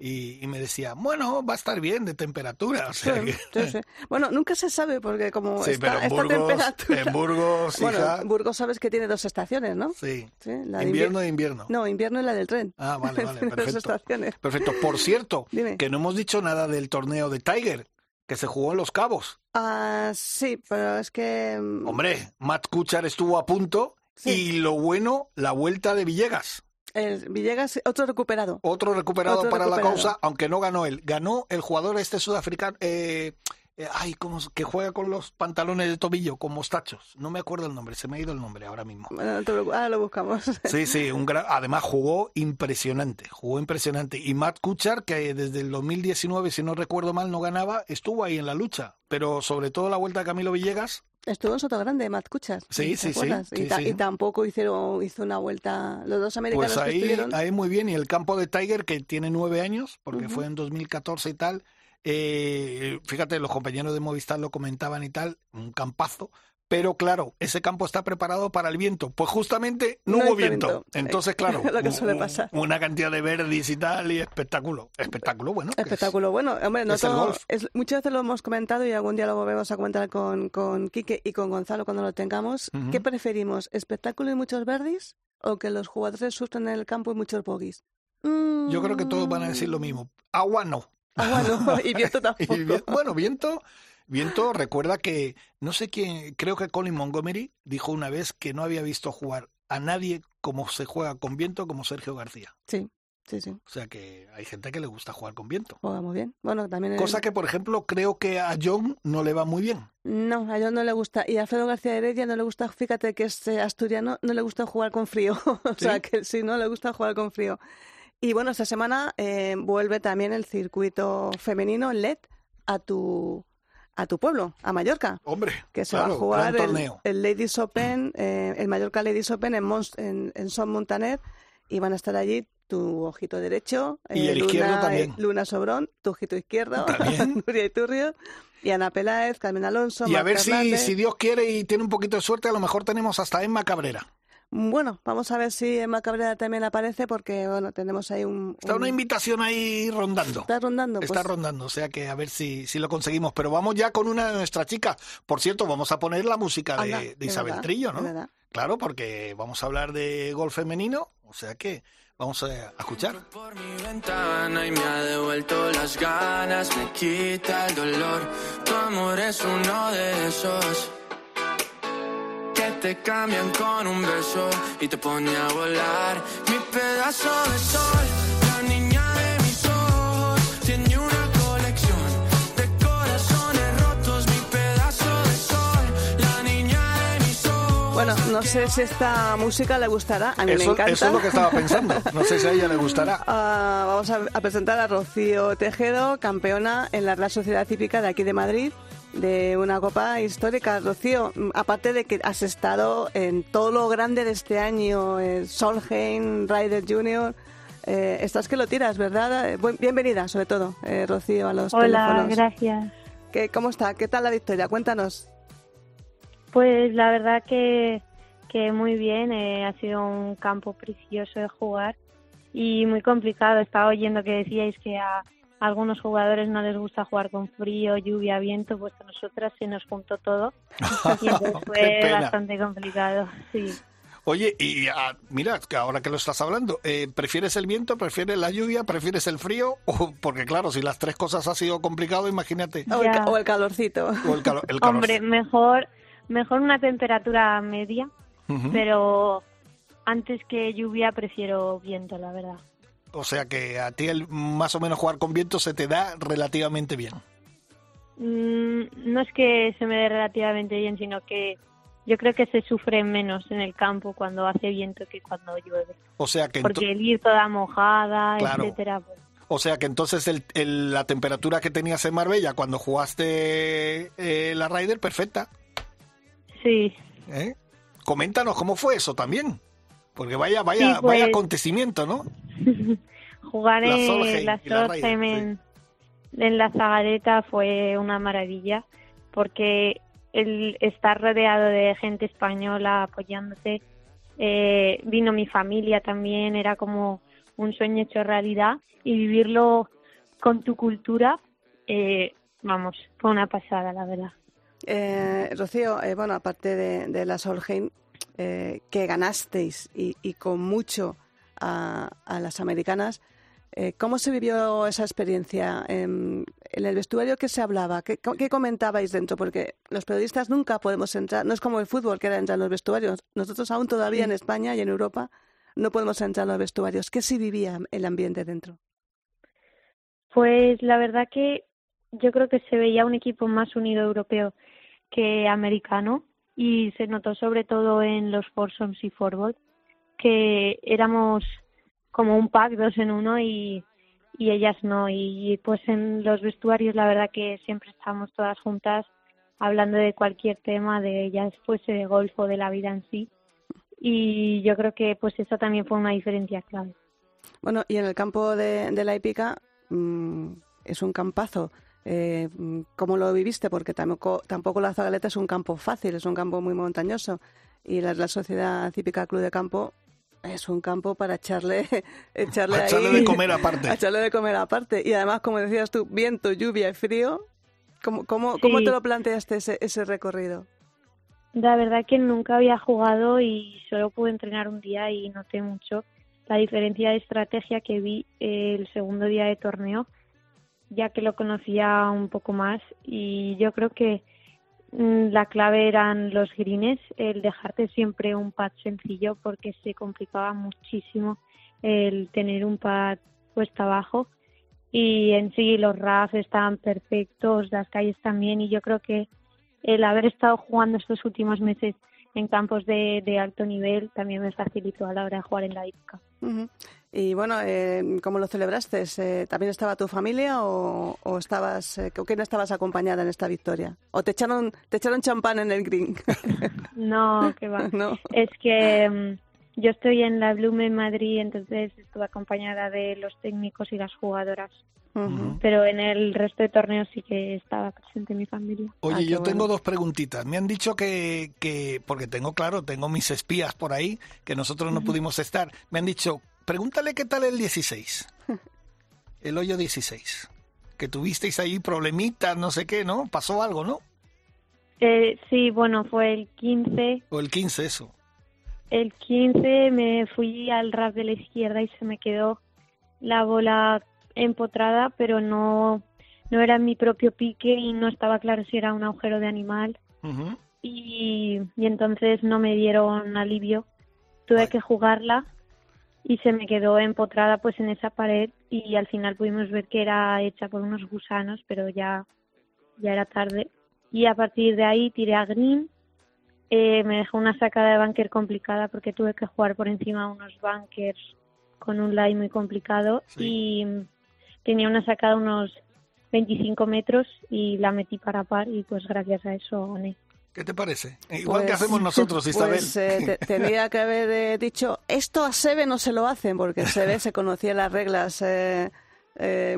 Speaker 1: Y, y me decía, bueno, va a estar bien de temperatura. O sea
Speaker 2: sí,
Speaker 1: que-
Speaker 2: sí, sí. Bueno, nunca se sabe porque como
Speaker 1: Sí,
Speaker 2: está
Speaker 1: pero en
Speaker 2: esta
Speaker 1: Burgos,
Speaker 2: temperatura...
Speaker 1: en Burgos,
Speaker 2: bueno,
Speaker 1: hija,
Speaker 2: Burgos sabes que tiene dos estaciones, ¿no?
Speaker 1: sí.
Speaker 2: La de
Speaker 1: Invierno
Speaker 2: invier-
Speaker 1: e invierno.
Speaker 2: No, invierno y la del tren.
Speaker 1: Ah, vale, vale,
Speaker 2: Tiene dos
Speaker 1: perfecto.
Speaker 2: estaciones.
Speaker 1: Perfecto. Por cierto,
Speaker 2: Dime.
Speaker 1: que no hemos dicho nada del torneo de Tiger, que se jugó en Los Cabos.
Speaker 2: Ah, sí, pero es que... mm,
Speaker 1: Hombre, Matt Kuchar estuvo a punto y lo bueno, la vuelta de Villegas.
Speaker 2: El Villegas, otro recuperado.
Speaker 1: Otro recuperado
Speaker 2: Otro
Speaker 1: para la causa, aunque no ganó él. Ganó el jugador este sudafricano, eh, eh, ay, ¿cómo se- que juega con los pantalones de tobillo, con mostachos. No me acuerdo el nombre, se me ha ido el nombre ahora mismo.
Speaker 2: Bueno, no te preocupes, ahora lo buscamos.
Speaker 1: Sí, sí, un gran- además jugó impresionante, jugó impresionante. Y Matt Kuchar, que desde el 2019, si no recuerdo mal, no ganaba, estuvo ahí en la lucha. Pero sobre todo la vuelta de Camilo Villegas,
Speaker 2: Estuvo en Soto Grande, Matt Kuchar.
Speaker 1: Sí,
Speaker 2: ¿te
Speaker 1: sí, sí,
Speaker 2: y, ta-
Speaker 1: sí.
Speaker 2: y tampoco hicieron, hizo una vuelta. Los dos americanos
Speaker 1: pues
Speaker 2: que
Speaker 1: ahí,
Speaker 2: estuvieron.
Speaker 1: ahí muy bien. Y el campo de Tiger, que tiene nueve años, porque
Speaker 2: Ujú.
Speaker 1: fue en 2014 y tal. Eh, fíjate, los compañeros de Movistar lo comentaban y tal, un campazo. Pero claro, ese campo está preparado para el viento. Pues justamente no,
Speaker 2: No
Speaker 1: hubo viento.
Speaker 2: viento.
Speaker 1: Entonces, claro,
Speaker 2: Lo que
Speaker 1: un-
Speaker 2: suele
Speaker 1: un-
Speaker 2: pasar.
Speaker 1: una cantidad de verdes y tal, y espectáculo. Espectáculo, bueno. es-
Speaker 2: Espectáculo. Bueno, hombre, no
Speaker 1: es
Speaker 2: todo- muchas veces lo hemos comentado y algún día lo volvemos a comentar con, con Quique y con Gonzalo cuando lo tengamos. ¿Qué preferimos? ¿Espectáculo y muchos verdes o que los jugadores sufran en el campo y muchos bogies?
Speaker 1: Yo creo que todos van a decir lo mismo. Agua no.
Speaker 2: Ah, bueno, y viento tampoco.
Speaker 1: Y bueno, viento, viento, recuerda que, no sé quién, creo que Colin Montgomery dijo una vez que no había visto jugar a nadie como se juega con viento como Sergio García.
Speaker 2: Sí, sí, sí.
Speaker 1: O sea que hay gente que le gusta jugar con viento.
Speaker 2: Juega muy bien. Bueno, también... el-
Speaker 1: Cosa que, por ejemplo, creo que a John no le va muy bien.
Speaker 2: No, a John no le gusta. Y a Alfredo García Heredia no le gusta, fíjate que es eh, asturiano, no le gusta jugar con frío. o sea,
Speaker 1: ¿Sí?
Speaker 2: que sí, no le gusta jugar con frío. Y bueno, esta semana eh, vuelve también el circuito femenino LED a tu, a tu pueblo, a Mallorca.
Speaker 1: Hombre,
Speaker 2: Que se
Speaker 1: claro,
Speaker 2: va a jugar el, el Ladies Open, eh, el Mallorca Ladies Open en, Mons- en, en Son Montaner. Y van a estar allí tu ojito derecho,
Speaker 1: Y el
Speaker 2: Luna,
Speaker 1: izquierdo también.
Speaker 2: Luna Sobrón, tu ojito izquierdo. Nuria Iturrio, y Ana Peláez, Carmen Alonso,
Speaker 1: Y a ver si, si Dios quiere y tiene un poquito de suerte, a lo mejor tenemos hasta Emma Cabrera.
Speaker 2: Bueno, vamos a ver si Emma Cabrera también aparece porque, bueno, tenemos ahí un...
Speaker 1: Está
Speaker 2: un-
Speaker 1: una invitación ahí rondando.
Speaker 2: Está rondando.
Speaker 1: Está
Speaker 2: pues,
Speaker 1: rondando, o sea que a ver si, si lo conseguimos. Pero vamos ya con una de nuestras chicas. Por cierto, vamos a poner la música de,
Speaker 2: anda,
Speaker 1: de
Speaker 2: es
Speaker 1: Isabel
Speaker 2: verdad,
Speaker 1: Trillo, ¿no?
Speaker 2: verdad.
Speaker 1: Claro, porque vamos a hablar de golf femenino, o sea que Vamos a, escuchar.
Speaker 8: Por mi ventana y me ha devuelto las ganas, me quita el dolor. Tu amor es uno de esos te cambian con un beso y te pone a volar. Mi pedazo de sol, la niña de mis ojos, tiene una colección de corazones rotos. Mi pedazo de sol, la niña de mis ojos.
Speaker 2: Bueno, no sé si esta música le gustará. A mí
Speaker 1: Eso,
Speaker 2: me encanta.
Speaker 1: eso es lo que estaba pensando. No sé si a ella le gustará.
Speaker 2: Ah, vamos a, a presentar a Rocío Tejedo, campeona en la Real Sociedad Típica de aquí de Madrid, de una copa histórica. Rocío, aparte de que has estado en todo lo grande de este año, eh, Solheim, Ryder Junior, eh, estás que lo tiras, ¿verdad? Eh, bienvenida, sobre todo, eh, Rocío, a los
Speaker 9: Hola,
Speaker 2: teléfonos.
Speaker 9: gracias.
Speaker 2: ¿Qué, ¿Cómo está? ¿Qué tal la victoria? Cuéntanos.
Speaker 9: Pues la verdad que, que muy bien, eh, ha sido un campo precioso de jugar y muy complicado. Estaba oyendo que decíais que a algunos jugadores no les gusta jugar con frío, lluvia, viento, pues a nosotras se nos juntó todo y entonces fue bastante complicado, sí.
Speaker 1: Oye, y ah, mira, que ahora que lo estás hablando, eh, ¿prefieres el viento, prefieres la lluvia, prefieres el frío? O, porque claro, si las tres cosas ha sido complicado, imagínate.
Speaker 2: O el, o calorcito.
Speaker 1: O el, calo- el calor.
Speaker 9: Hombre, mejor, mejor una temperatura media, pero antes que lluvia prefiero viento, la verdad.
Speaker 1: O sea que a ti el más o menos jugar con viento se te da relativamente bien.
Speaker 9: Mm, no es que se me dé relativamente bien, sino que yo creo que se sufre menos en el campo cuando hace viento que cuando llueve.
Speaker 1: O sea que,
Speaker 9: Porque el ir toda mojada,
Speaker 1: Claro.
Speaker 9: etcétera, pues,
Speaker 1: o sea que entonces el- el- la temperatura que tenías en Marbella cuando jugaste eh, la Ryder, perfecta.
Speaker 9: sí.
Speaker 1: ¿eh? Coméntanos cómo fue eso también. Porque vaya, vaya,
Speaker 9: Sí, pues-
Speaker 1: vaya acontecimiento, ¿no?
Speaker 9: Jugar
Speaker 1: La
Speaker 9: en
Speaker 1: Solheim
Speaker 9: la Solheim en, en la Zagareta fue una maravilla, porque el estar rodeado de gente española apoyándote, eh, vino mi familia también, era como un sueño hecho realidad y vivirlo con tu cultura, eh, vamos, fue una pasada, la verdad.
Speaker 2: Eh, Rocío, eh, bueno, aparte de, de la Solheim, eh, que ganasteis y, y con mucho a, a las americanas, eh, ¿cómo se vivió esa experiencia? En, en el vestuario, ¿qué se hablaba? ¿Qué, qué comentabais dentro? Porque los periodistas nunca podemos entrar, no es como el fútbol que era entrar en los vestuarios. Nosotros aún todavía en España y en Europa no podemos entrar en los vestuarios. ¿Qué se vivía el ambiente dentro?
Speaker 9: Pues la verdad que yo creo que se veía un equipo más unido europeo que americano y se notó sobre todo en los foursomes y forward que éramos como un pack dos en uno y, y ellas no y pues en los vestuarios la verdad que siempre estábamos todas juntas hablando de cualquier tema de ellas fuese de golf o de la vida en sí y yo creo que pues eso también fue una diferencia clave.
Speaker 2: Bueno, y en el campo de, la hípica mm, es un campazo. Eh, mm, ¿Cómo lo viviste? Porque tampoco, tampoco la Zagaleta es un campo fácil, es un campo muy montañoso. Y la, la Sociedad Cívica Club de Campo es un campo para echarle, echarle,
Speaker 1: A
Speaker 2: ahí-
Speaker 1: echarle de comer aparte.
Speaker 2: a echarle de comer aparte. Y además, como decías tú, viento, lluvia y frío. ¿Cómo, cómo, cómo te lo planteaste ese, ese recorrido?
Speaker 9: La verdad que nunca había jugado y solo pude entrenar un día y noté mucho la diferencia de estrategia que vi el segundo día de torneo, ya que lo conocía un poco más y yo creo que mm, la clave eran los greens, el dejarte siempre un pad sencillo porque se complicaba muchísimo el tener un pad puesto abajo y en sí los RAF estaban perfectos, las calles también y yo creo que el haber estado jugando estos últimos meses en campos de, de alto nivel también me facilitó a la hora de jugar en la.
Speaker 2: Ujú. Y bueno, eh, ¿cómo lo celebraste? Eh, ¿También estaba tu familia o, o estabas, eh, quién estabas acompañada en esta victoria? ¿O te echaron, te echaron champán en el green?
Speaker 9: No, que va.
Speaker 2: no.
Speaker 9: Es que mm, yo estoy en la Blume en Madrid, entonces estuve acompañada de los técnicos y las jugadoras. Pero en el resto de torneos sí que estaba presente mi familia.
Speaker 1: Oye,
Speaker 2: Ah,
Speaker 1: yo
Speaker 2: bueno.
Speaker 1: tengo dos preguntitas. Me han dicho que, que, porque tengo, claro, tengo mis espías por ahí, que nosotros no pudimos estar. Me han dicho, pregúntale qué tal el 16. El hoyo 16. Que tuvisteis ahí problemitas, no sé qué, ¿no? Pasó algo, ¿no?
Speaker 9: Eh, sí, bueno, fue el 15.
Speaker 1: O el 15, eso.
Speaker 9: el 15 me fui al rap de la izquierda y se me quedó la bola empotrada, pero no, no era mi propio pique y no estaba claro si era un agujero de animal. y, y entonces no me dieron alivio. Tuve que jugarla y se me quedó empotrada pues en esa pared y al final pudimos ver que era hecha por unos gusanos, pero ya, ya era tarde. Y a partir de ahí tiré a green eh, me dejó una sacada de bunker complicada porque tuve que jugar por encima de unos bunkers con un lie muy complicado y tenía una sacada de unos 25 metros y la metí para par y pues gracias a eso gané.
Speaker 1: ¿Qué te parece? Igual que pues, hacemos nosotros, Isabel.
Speaker 2: Pues eh, tenía que haber eh, dicho, esto a Sebe no se lo hacen, porque Sebe se conocía las reglas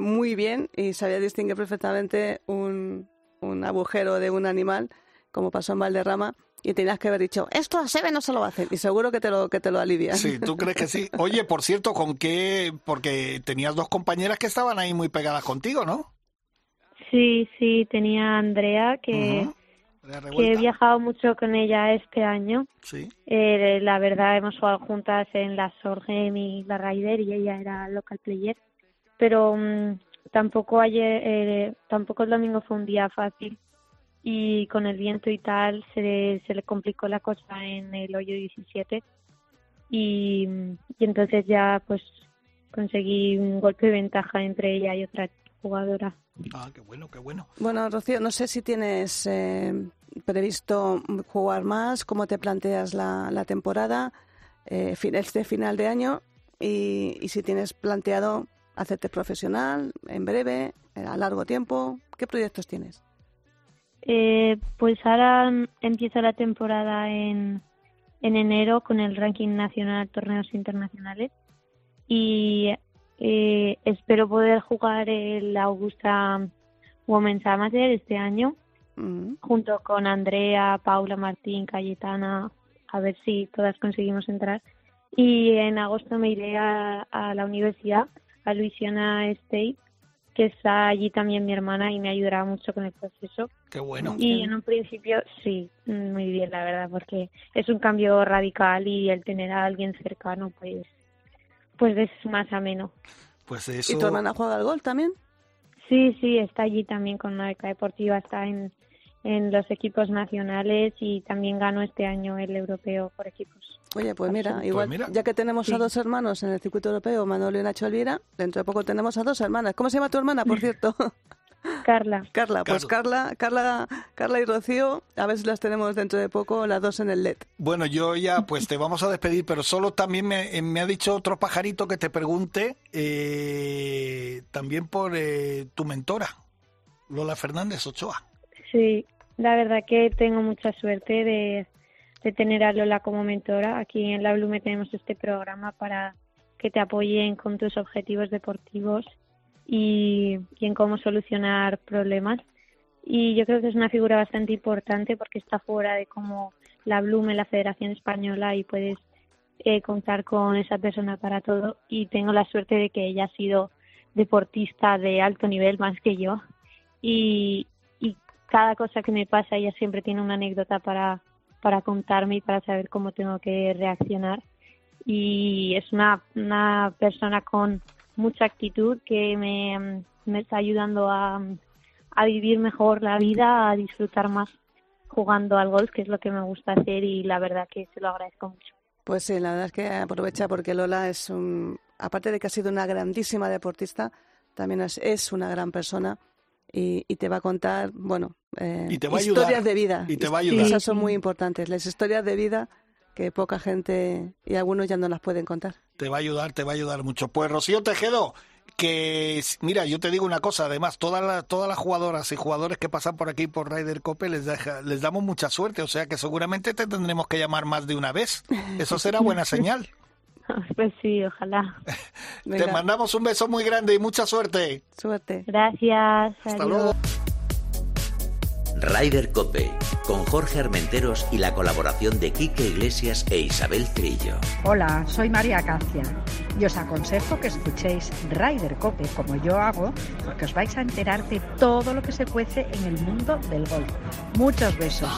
Speaker 2: muy bien y sabía distinguir perfectamente un, un agujero de un animal, como pasó en Valderrama y tenías que haber dicho, esto a Sebe no se lo hacen, y seguro que te lo, que te lo alivia.
Speaker 1: Sí, ¿tú crees que sí? Oye, por cierto, ¿con qué? Porque tenías dos compañeras que estaban ahí muy pegadas contigo, ¿no?
Speaker 9: Sí, sí, tenía a Andrea, que, que he viajado mucho con ella este año.
Speaker 1: Sí.
Speaker 9: Eh, la verdad, hemos jugado juntas en la Sorgem y la Raider, y ella era local player. Pero mm, tampoco ayer, eh, tampoco el domingo fue un día fácil y con el viento y tal se, se le complicó la cosa en el hoyo 17 y, y entonces ya pues conseguí un golpe de ventaja entre ella y otra jugadora.
Speaker 1: Ah, qué bueno, qué bueno.
Speaker 2: Bueno, Rocío, no sé si tienes eh, previsto jugar más, cómo te planteas la, temporada, eh, este final de año y, si tienes planteado hacerte profesional en breve, a largo tiempo, ¿qué proyectos tienes?
Speaker 9: Eh, pues ahora empieza la temporada en, en enero con el ranking nacional torneos internacionales. Y eh, espero poder jugar el Augusta Women's Amateur este año mm. junto con Andrea, Paula, Martín, Cayetana, a ver si todas conseguimos entrar. Y en agosto me iré a, a la universidad, a Louisiana State, que está allí también mi hermana y me ayudará mucho con el proceso.
Speaker 1: Qué bueno.
Speaker 9: Y en un principio sí, muy bien la verdad, porque es un cambio radical y el tener a alguien cercano pues pues es más ameno.
Speaker 1: Pues eso...
Speaker 2: ¿Y tu hermana juega al gol también?
Speaker 9: Sí, sí, está allí también con una beca deportiva, está en, en los equipos nacionales y también ganó este año el europeo por equipos.
Speaker 2: Oye, pues mira, pues igual, ya que tenemos a dos hermanos en el circuito europeo, Manolo y Nacho Elvira, dentro de poco tenemos a dos hermanas. ¿Cómo se llama tu hermana, por cierto?
Speaker 9: Carla.
Speaker 2: Carla, pues Carla, Carla, Carla y Rocío, a ver si las tenemos dentro de poco las dos en el LED.
Speaker 1: Bueno, yo ya pues te vamos a despedir, pero solo también me, eh, ha dicho otro pajarito que te pregunte eh, también por eh, tu mentora, Lola Fernández Ochoa.
Speaker 9: Sí, la verdad que tengo mucha suerte de, tener a Lola como mentora. Aquí en la Blume tenemos este programa para que te apoyen con tus objetivos deportivos y, en cómo solucionar problemas. Y yo creo que es una figura bastante importante porque está fuera de como la Blume, la Federación Española, y puedes eh, contar con esa persona para todo. Y tengo la suerte de que ella ha sido deportista de alto nivel más que yo. Y, cada cosa que me pasa ella siempre tiene una anécdota para, para contarme y para saber cómo tengo que reaccionar. Y es una, una persona con mucha actitud que me, está ayudando a, a vivir mejor la vida, a disfrutar más jugando al golf, que es lo que me gusta hacer y la verdad que se lo agradezco mucho.
Speaker 2: Pues sí, la verdad es que aprovecha porque Lola es un, aparte de que ha sido una grandísima deportista, también es, es una gran persona y, te va a contar, bueno, eh, historias de vida.
Speaker 1: Y te va a ayudar.
Speaker 2: Esas son muy importantes, las historias de vida que poca gente y algunos ya no las pueden contar.
Speaker 1: Te va a ayudar, te va a ayudar mucho. Pues Rocío Tejedo, que mira, yo te digo una cosa, además, todas las, todas las jugadoras y jugadores que pasan por aquí por Ryder Cope les, les damos mucha suerte, o sea que seguramente te tendremos que llamar más de una vez. Eso será buena señal.
Speaker 9: Pues sí, ojalá.
Speaker 1: Te mandamos un beso muy grande y mucha suerte.
Speaker 2: Suerte.
Speaker 9: Gracias.
Speaker 1: Hasta luego.
Speaker 6: Rider Cope, con Jorge Armenteros y la colaboración de Quique Iglesias e Isabel Trillo.
Speaker 10: Hola, soy María Cacia y os aconsejo que escuchéis Rider Cope como yo hago, porque os vais a enterar de todo lo que se cuece en el mundo del golf. Muchos besos.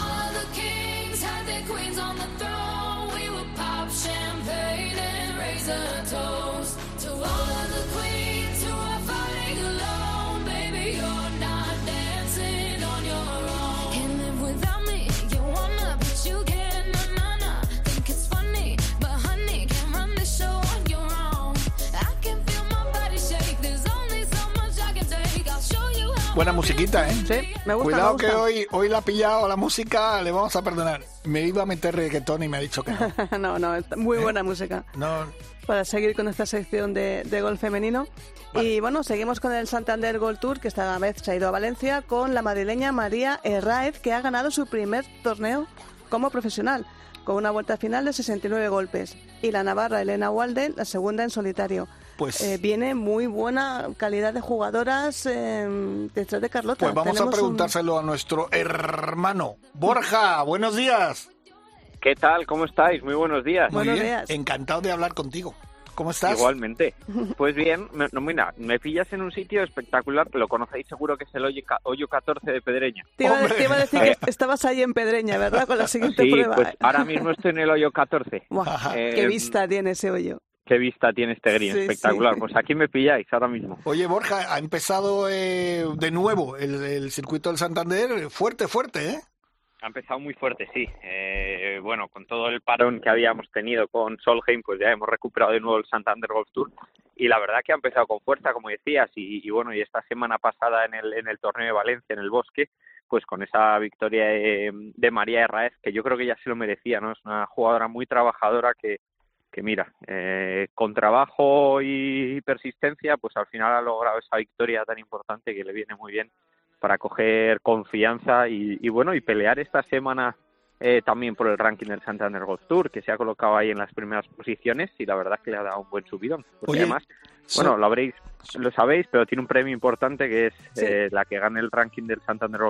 Speaker 1: Buena musiquita, ¿eh?
Speaker 2: Sí, me gusta.
Speaker 1: Cuidado
Speaker 2: me
Speaker 1: que hoy, hoy la ha pillado la música, le vamos a perdonar. Me iba a meter reggaetón y me ha dicho que no.
Speaker 2: no, no, está muy buena música.
Speaker 1: No,
Speaker 2: Para seguir con esta sección de, de golf femenino. Y bueno, seguimos con el Santander Gold Tour, que esta vez se ha ido a Valencia con la madrileña María Herráez, que ha ganado su primer torneo como profesional, con una vuelta final de 69 golpes. Y la navarra Elena Walden, la segunda en solitario.
Speaker 1: pues,
Speaker 2: Eh, viene muy buena calidad de jugadoras eh, detrás de Carlota.
Speaker 1: pues vamos a
Speaker 2: un-
Speaker 1: preguntárselo a nuestro hermano. Borja, buenos días.
Speaker 11: ¿Qué tal? ¿Cómo estáis? Muy buenos días.
Speaker 1: Muy
Speaker 2: Buenos
Speaker 1: bien,
Speaker 2: días.
Speaker 1: encantado de hablar contigo. ¿Cómo estás?
Speaker 11: Igualmente. Pues bien, me, no, mira, me pillas en un sitio espectacular que lo conocéis seguro que es el hoyo, hoyo 14 de Pedreña.
Speaker 2: Te iba,
Speaker 1: Hombre.
Speaker 2: te iba a decir que estabas ahí en Pedreña, ¿verdad? Con la siguiente
Speaker 11: Sí,
Speaker 2: prueba.
Speaker 11: pues ahora mismo estoy en el hoyo 14.
Speaker 2: Buah,
Speaker 11: Eh,
Speaker 2: qué vista tiene ese hoyo.
Speaker 11: Qué vista tiene este green,
Speaker 2: Sí,
Speaker 11: espectacular.
Speaker 2: sí.
Speaker 11: Pues aquí me pilláis ahora mismo.
Speaker 1: Oye, Borja, ha empezado eh, de nuevo el, el circuito del Santander fuerte, fuerte, ¿eh?
Speaker 11: Ha empezado muy fuerte, sí. Eh, bueno, con todo el parón que habíamos tenido con Solheim, pues ya hemos recuperado de nuevo el Santander Golf Tour. Y la verdad que ha empezado con fuerza, como decías, y, y bueno, y esta semana pasada en el, en el torneo de Valencia, en el Bosque, pues con esa victoria de, de María Herraez, que yo creo que ya se lo merecía, ¿no? Es una jugadora muy trabajadora que, que mira, eh, con trabajo y persistencia, pues al final ha logrado esa victoria tan importante que le viene muy bien para coger confianza y, y bueno y pelear esta semana eh, también por el ranking del Santander Golf Tour que se ha colocado ahí en las primeras posiciones y la verdad que le ha dado un buen subidón. Porque
Speaker 1: Oye,
Speaker 11: además bueno lo habréis lo sabéis pero tiene un premio importante que es
Speaker 2: Sí.
Speaker 11: eh, la que gane el ranking del Santander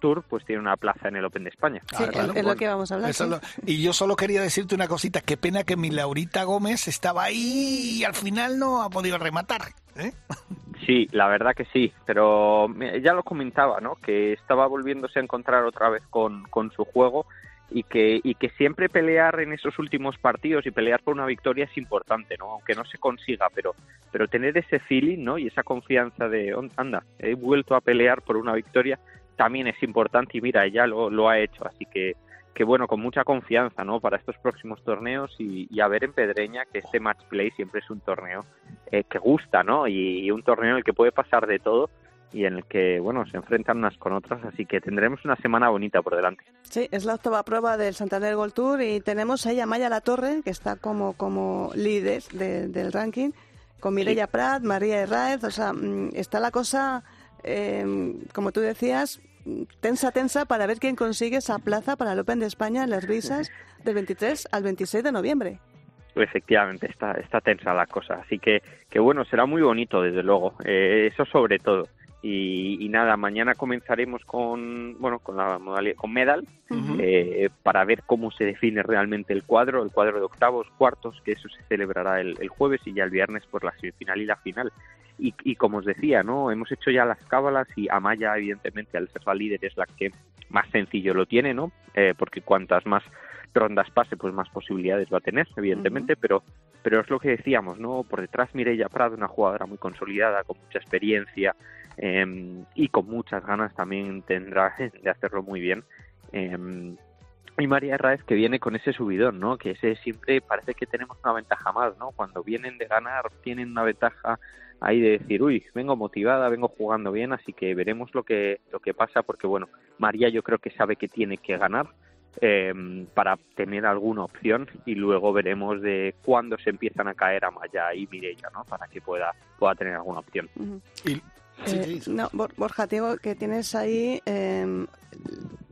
Speaker 11: Tour pues tiene una plaza en el Open de España
Speaker 2: Sí,
Speaker 1: Ah, claro,
Speaker 2: es, lo que vamos a hablar.
Speaker 1: Eso
Speaker 2: sí.
Speaker 1: lo- y yo solo quería decirte una cosita. Qué pena que mi Laurita Gómez estaba ahí y al final no ha podido rematar. ¿eh?
Speaker 11: Sí, la verdad que sí, pero me- ya lo comentaba, ¿no? Que estaba volviéndose a encontrar otra vez con, con su juego y que, y que siempre pelear en esos últimos partidos y pelear por una victoria es importante, ¿no? Aunque no se consiga, pero, pero tener ese feeling, ¿no? Y esa confianza de, "On- anda, he vuelto a pelear por una victoria también es importante y mira, ella lo, lo ha hecho, así que que bueno, con mucha confianza, ¿no? Para estos próximos torneos y, y a ver en Pedreña que este match play siempre es un torneo eh, que gusta, ¿no? Y un torneo en el que puede pasar de todo y en el que, bueno, se enfrentan unas con otras, así que tendremos una semana bonita por delante.
Speaker 2: Sí, es la octava prueba del Santander Gold Tour y tenemos ahí a Maya La Torre, que está como, como líder de- del ranking, con Mireia Prat, María Herráez, o sea, mm, está la cosa, eh, como tú decías, tensa, tensa para ver quién consigue esa plaza para el Open de España en las brisas del 23 al 26 de noviembre.
Speaker 11: Efectivamente, está, está tensa la cosa, así que, que bueno, será muy bonito, desde luego, eh, eso sobre todo. Y, y nada, mañana comenzaremos con, bueno, con la modalidad, con medal, eh, para ver cómo se define realmente el cuadro, el cuadro de octavos, cuartos, que eso se celebrará el, el jueves y ya el viernes por la semifinal y la final. Y, y como os decía, ¿no? Hemos hecho ya las cábalas y Amaya, evidentemente, al ser la líder, es la que más sencillo lo tiene, ¿no? Eh, porque cuantas más rondas pase, pues más posibilidades va a tener, evidentemente, pero pero es lo que decíamos, ¿no? Por detrás Mireia Prado, una jugadora muy consolidada, con mucha experiencia eh, y con muchas ganas también tendrá de hacerlo muy bien. Eh, y María Herráez que viene con ese subidón, ¿no? Que ese siempre parece que tenemos una ventaja más, ¿no? Cuando vienen de ganar, tienen una ventaja ahí de decir, uy, vengo motivada, vengo jugando bien, así que veremos lo que lo que pasa, porque bueno, María yo creo que sabe que tiene que ganar eh, para tener alguna opción y luego veremos de cuándo se empiezan a caer a Maya y Mireia, ¿no? Para que pueda pueda tener alguna opción.
Speaker 2: Eh, no, Bor- Borja, te digo que tienes ahí eh,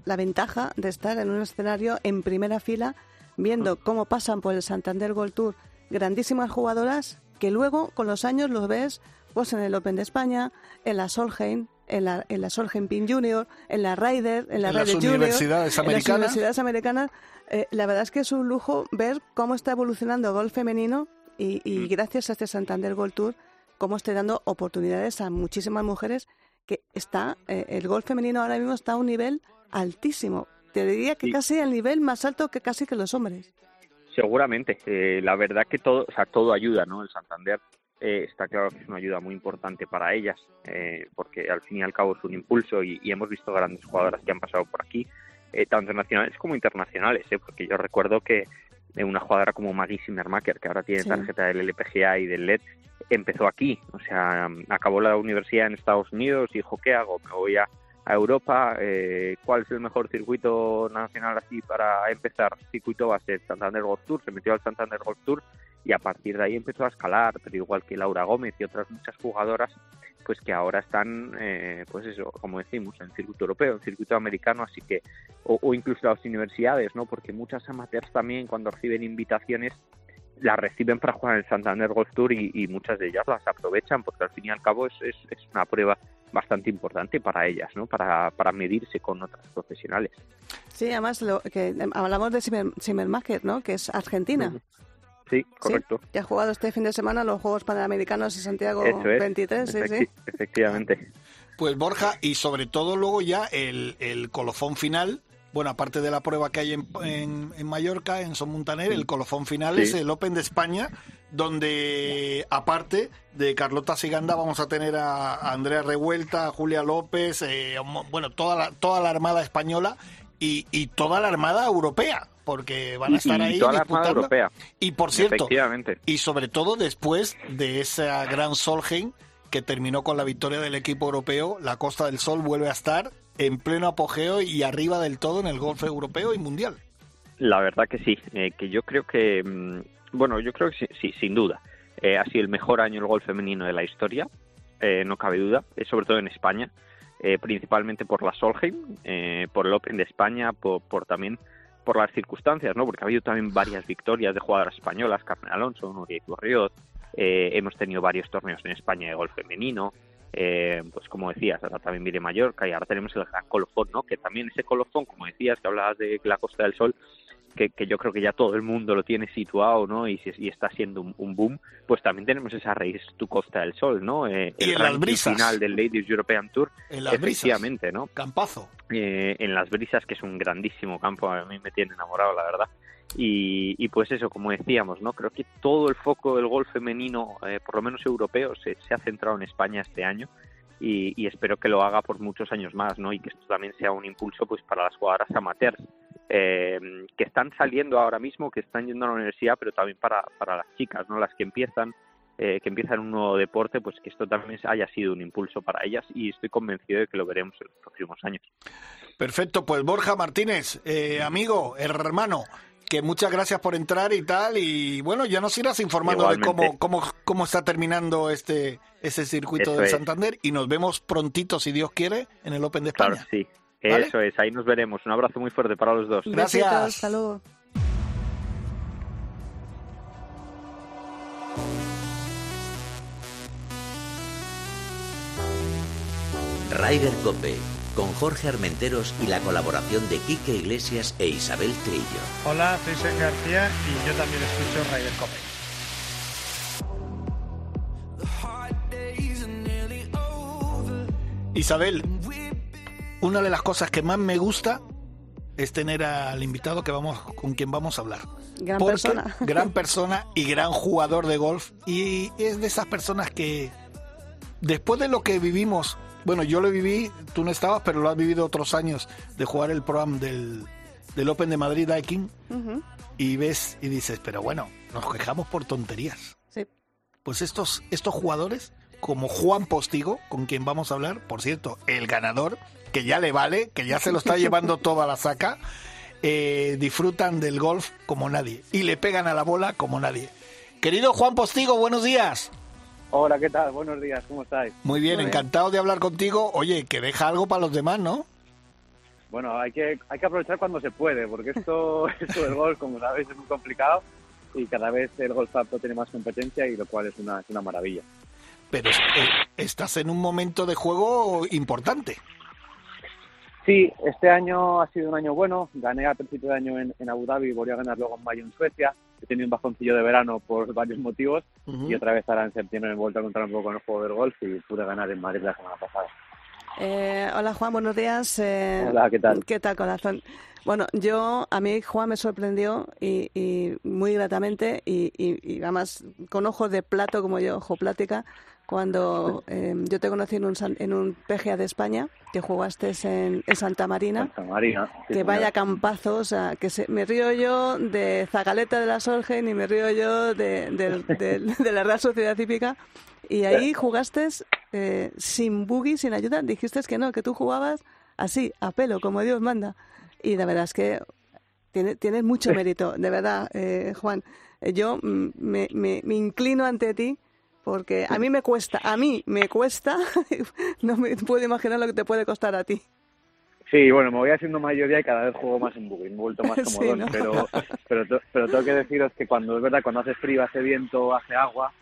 Speaker 2: la ventaja de estar en un escenario en primera fila, viendo cómo pasan por el Santander Gold Tour grandísimas jugadoras que luego, con los años, los ves pues en el Open de España, en la Solheim, en la, en la Solheim Pin Junior, en la Ryder, en la
Speaker 1: En las
Speaker 2: Junior,
Speaker 1: universidades
Speaker 2: en las universidades americanas. Eh, la verdad es que es un lujo ver cómo está evolucionando el golf femenino y, y
Speaker 1: Mm.
Speaker 2: gracias a este Santander Gold Tour, cómo está dando oportunidades a muchísimas mujeres que está, eh, el golf femenino ahora mismo está a un nivel altísimo. Te diría que
Speaker 11: Sí.
Speaker 2: casi al nivel más alto que casi que los hombres.
Speaker 11: Seguramente. Eh, la verdad que todo, o sea, todo ayuda, ¿no? El Santander eh, está claro que es una ayuda muy importante para ellas, eh, porque al fin y al cabo es un impulso y, y hemos visto grandes jugadoras que han pasado por aquí, tanto nacionales como internacionales, ¿eh? porque yo recuerdo que una jugadora como Maggie Zimmermacher, que ahora tiene
Speaker 12: Sí.
Speaker 11: tarjeta del LPGA y del LED, empezó aquí, o sea, acabó la universidad en Estados Unidos dijo, ¿qué hago? Me voy a, a Europa, eh, ¿cuál es el mejor circuito nacional así para empezar? Circuito va a ser Santander Golf Tour, se metió al Santander Golf Tour y a partir de ahí empezó a escalar, pero igual que Laura Gómez y otras muchas jugadoras, pues que ahora están, eh, pues eso, como decimos, en el circuito europeo, en el circuito americano, así que, o, o incluso las universidades, ¿no? Porque muchas amateurs también cuando reciben invitaciones las reciben para jugar en el Santander Golf Tour y, y muchas de ellas las aprovechan porque al fin y al cabo es, es, es una prueba bastante importante para ellas, ¿no? Para, para medirse con otras profesionales.
Speaker 2: Sí, además lo que hablamos de Zimmer, Zimmermacher, ¿no? Que es argentina.
Speaker 11: Sí, correcto.
Speaker 2: Que ha jugado este fin de semana los Juegos Panamericanos de Santiago
Speaker 11: es.
Speaker 2: 23, sí,
Speaker 11: Efecti-
Speaker 2: sí.
Speaker 11: Efectivamente.
Speaker 1: Pues Borja, y sobre todo luego ya el, el colofón final, bueno, aparte de la prueba que hay en, en, en Mallorca, en Son Montaner, el colofón final
Speaker 11: Sí.
Speaker 1: es el Open de España, donde aparte de Carlota Siganda vamos a tener a, a Andrea Revuelta, a Julia López, eh, bueno, toda la, toda la Armada española y, y toda la Armada europea, porque van a
Speaker 11: Y-
Speaker 1: estar
Speaker 11: y
Speaker 1: ahí
Speaker 11: toda la Armada
Speaker 1: disputando.
Speaker 11: europea.
Speaker 1: Y por cierto, y sobre todo después de esa gran Solheim que terminó con la victoria del equipo europeo, la Costa del Sol vuelve a estar en pleno apogeo y arriba del todo en el golf europeo y mundial.
Speaker 11: La verdad que sí, eh, que yo creo que, mm, bueno, yo creo que sí, sí, sin duda. Eh, ha sido el mejor año el golf femenino de la historia, eh, no cabe duda, sobre todo en España, principalmente por la Solheim, por el Open de España, por, por también por las circunstancias, ¿no? Porque ha habido también varias victorias de jugadoras españolas, Carmen Alonso, Nuria Iturriot, eh, hemos tenido varios torneos en España de golf femenino, eh, pues como decías, ahora también viene Mallorca y ahora tenemos el gran colofón, ¿no? Que también ese colofón, como decías, que hablabas de la Costa del Sol, que, que yo creo que ya todo el mundo lo tiene situado, ¿no? Y, y está siendo un, un boom, pues también tenemos esa raíz tu Costa del Sol, ¿no? Eh,
Speaker 1: Y
Speaker 11: el
Speaker 1: en las
Speaker 11: ranking
Speaker 1: brisas.
Speaker 11: final del Ladies European Tour,
Speaker 1: En las brisas.
Speaker 11: ¿no?
Speaker 1: Campazo.
Speaker 11: eh, en las brisas, que es un grandísimo campo, a mí me tiene enamorado, la verdad. Y, y pues eso, como decíamos, ¿no? Creo que todo el foco del golf femenino, eh, por lo menos europeo, se, se ha centrado en España este año y, y espero que lo haga por muchos años más, ¿no? Y que esto también sea un impulso pues para las jugadoras amateurs eh, que están saliendo ahora mismo, que están yendo a la universidad, pero también para, para las chicas, ¿no? Las que empiezan eh, que empiezan un nuevo deporte, pues que esto también haya sido un impulso para ellas y estoy convencido de que lo veremos en los próximos años.
Speaker 1: Perfecto, pues Borja Martínez, eh, amigo, hermano, que muchas gracias por entrar y tal, y bueno, ya nos irás informando de
Speaker 11: Igualmente.
Speaker 1: cómo, cómo, cómo está terminando este ese circuito
Speaker 11: Eso
Speaker 1: del
Speaker 11: es.
Speaker 1: Santander y nos vemos prontito, si Dios quiere, en el Open de España.
Speaker 11: Claro, sí.
Speaker 1: ¿Vale?
Speaker 11: Eso es, ahí nos veremos. Un abrazo muy fuerte para los dos.
Speaker 1: Gracias.
Speaker 2: Hasta luego.
Speaker 6: Ryder Cope, con Jorge Armenteros y la colaboración de Quique Iglesias e Isabel Trillo.
Speaker 13: Hola, soy Sergio García y yo también escucho Ryder Cope.
Speaker 1: Isabel, una de las cosas que más me gusta es tener al invitado que vamos con quien vamos a hablar.
Speaker 2: Gran
Speaker 1: Porque-
Speaker 2: persona.
Speaker 1: Gran persona y gran jugador de golf. Y es de esas personas que después de lo que vivimos, bueno, yo lo viví, tú no estabas, pero lo has vivido otros años, de jugar el programa del, del Open de Madrid Daikin,
Speaker 2: Ujú.
Speaker 1: y ves y dices, pero bueno, nos quejamos por tonterías.
Speaker 2: Sí.
Speaker 1: Pues estos, estos jugadores, como Juan Postigo, con quien vamos a hablar, por cierto, el ganador, que ya le vale, que ya se lo está llevando toda la saca, eh, disfrutan del golf como nadie y le pegan a la bola como nadie. Querido Juan Postigo, buenos días.
Speaker 14: Hola, ¿qué tal? Buenos días, ¿cómo estáis?
Speaker 1: Muy bien, encantado de hablar contigo. Oye, que deja algo para los demás, ¿no?
Speaker 14: Bueno, hay que, hay que aprovechar cuando se puede, porque esto, esto del golf, como sabéis, es muy complicado y cada vez el golf apto tiene más competencia y lo cual es una, es una maravilla.
Speaker 1: Pero eh, estás en un momento de juego importante.
Speaker 14: Sí, este año ha sido un año bueno. Gané a principio de año en, en Abu Dhabi y volví a ganar luego en mayo en Suecia. He tenido un bajoncillo de verano por varios motivos y otra vez ahora en septiembre me he vuelto a encontrar un poco con el juego del golf y pude ganar en Madrid la semana pasada.
Speaker 2: Eh, hola Juan, buenos días. Eh,
Speaker 14: Hola, ¿qué tal?
Speaker 2: ¿Qué tal, corazón? Bueno, yo, a mí Juan me sorprendió y, y muy gratamente y, y, y además con ojos de plato como yo, ojo plática, cuando eh, yo te conocí en un, en un PGA de España, que jugaste en, en Santa Marina.
Speaker 14: Santa Marina. sí,
Speaker 2: que vaya campazo, o sea, que se, me río yo de Zagaleta de la Sorgen y me río yo de, del- de la Real Sociedad Cívica. Y ahí jugaste eh, sin buggy, sin ayuda. Dijiste que no, que tú jugabas así, a pelo, como Dios manda. Y de verdad es que tiene, tienes mucho mérito, de verdad, eh, Juan. Eh, Yo mm, me, me, me inclino ante ti porque a mí me cuesta, a mí me cuesta, no me puedo imaginar lo que te puede costar a ti.
Speaker 14: Sí, bueno, me voy haciendo mayoría y cada vez juego más en buggy, me he vuelto más
Speaker 2: Sí,
Speaker 14: cómodo,
Speaker 2: ¿no?
Speaker 14: pero, pero, pero tengo que deciros que cuando es verdad, cuando hace frío, hace viento, hace agua,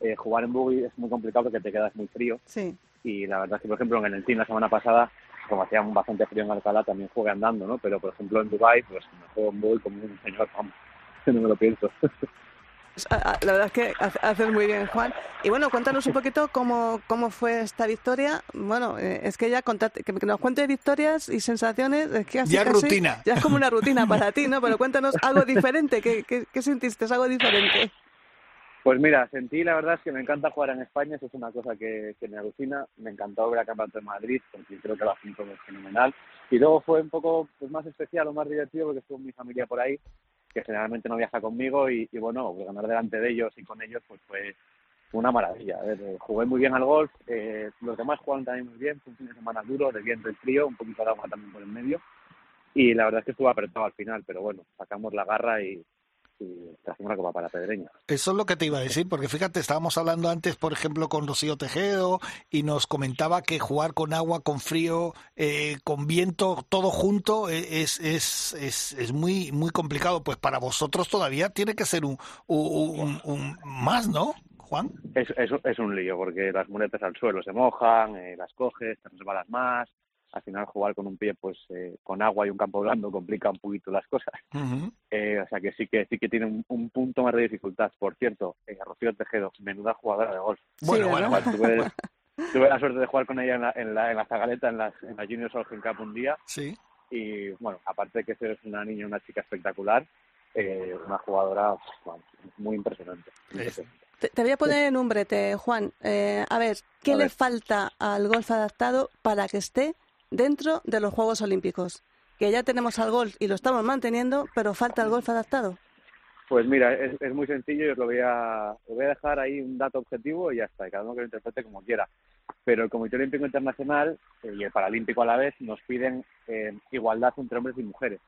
Speaker 14: eh, jugar en buggy es muy complicado porque te quedas muy frío
Speaker 2: Sí.
Speaker 14: y la verdad es que, por ejemplo, en el team la semana pasada, como hacía bastante frío en Alcalá, también jugué andando, ¿no? Pero, por ejemplo, en Dubai pues me juego en buggy como un señor, vamos, no me lo pienso.
Speaker 2: A- La verdad es que hace- haces muy bien, Juan. Y bueno, cuéntanos un poquito cómo, cómo fue esta victoria. Bueno, eh, es que ya contate, que nos cuentes victorias y sensaciones, es que
Speaker 1: Ya es rutina.
Speaker 2: Ya es como una rutina para ti, ¿no? Pero cuéntanos algo diferente. ¿Qué, qué, qué sentiste? ¿Algo diferente?
Speaker 14: Pues mira, sentí la verdad es que me encanta jugar en España, eso es una cosa que, que me alucina. Me encantó ver a Campeonato de Madrid, porque creo que lo hacen todo fenomenal. Y luego fue un poco pues, más especial o más divertido porque estuvo mi familia por ahí, que generalmente no viaja conmigo, y, bueno, pues ganar delante de ellos y con ellos pues fue una maravilla. Eh, jugué muy bien al golf, eh, los demás jugaron también muy bien, fue un fin de semana duro, de viento y frío, un poquito de agua también por el medio. Y la verdad es que estuvo apretado al final, pero bueno, sacamos la garra y, y trajimos una copa para Pedreña.
Speaker 1: Eso es lo que te iba a decir, porque fíjate, estábamos hablando antes, por ejemplo, con Rocío Tejedo y nos comentaba que jugar con agua, con frío, eh, con viento, todo junto eh, es, es, es, es muy, muy complicado. Pues para vosotros todavía tiene que ser un, un, un- un más, ¿no, Juan?
Speaker 14: Es, es, es un lío porque las muletas al suelo se mojan, eh, las coges, te resbalas más. Al final jugar con un pie pues eh, con agua y un campo blando complica un poquito las cosas. Eh, o sea que sí que sí que tiene un, un punto más de dificultad. Por cierto, eh, Rocío Tejedo, menuda jugadora de golf.
Speaker 1: Bueno, bueno.
Speaker 14: Tuve, tuve la suerte de jugar con ella en la, en la, en la Zagaleta, en, las, en la Junior Solheim Cup un día.
Speaker 1: Sí.
Speaker 14: Y bueno, aparte de que es una niña, una chica espectacular, eh, una jugadora muy impresionante. impresionante.
Speaker 2: Te, te voy a poner en un brete, Juan. Eh, a ver, ¿qué
Speaker 14: A
Speaker 2: le
Speaker 14: ver.
Speaker 2: falta al golf adaptado para que esté dentro de los Juegos Olímpicos? Que ya tenemos al golf y lo estamos manteniendo, pero falta el golf adaptado.
Speaker 14: Pues mira, es, es muy sencillo y os lo voy, a, os voy a dejar ahí un dato objetivo y ya está, y cada uno que lo interprete como quiera. Pero el Comité Olímpico Internacional y el Paralímpico a la vez nos piden eh, igualdad entre hombres y mujeres.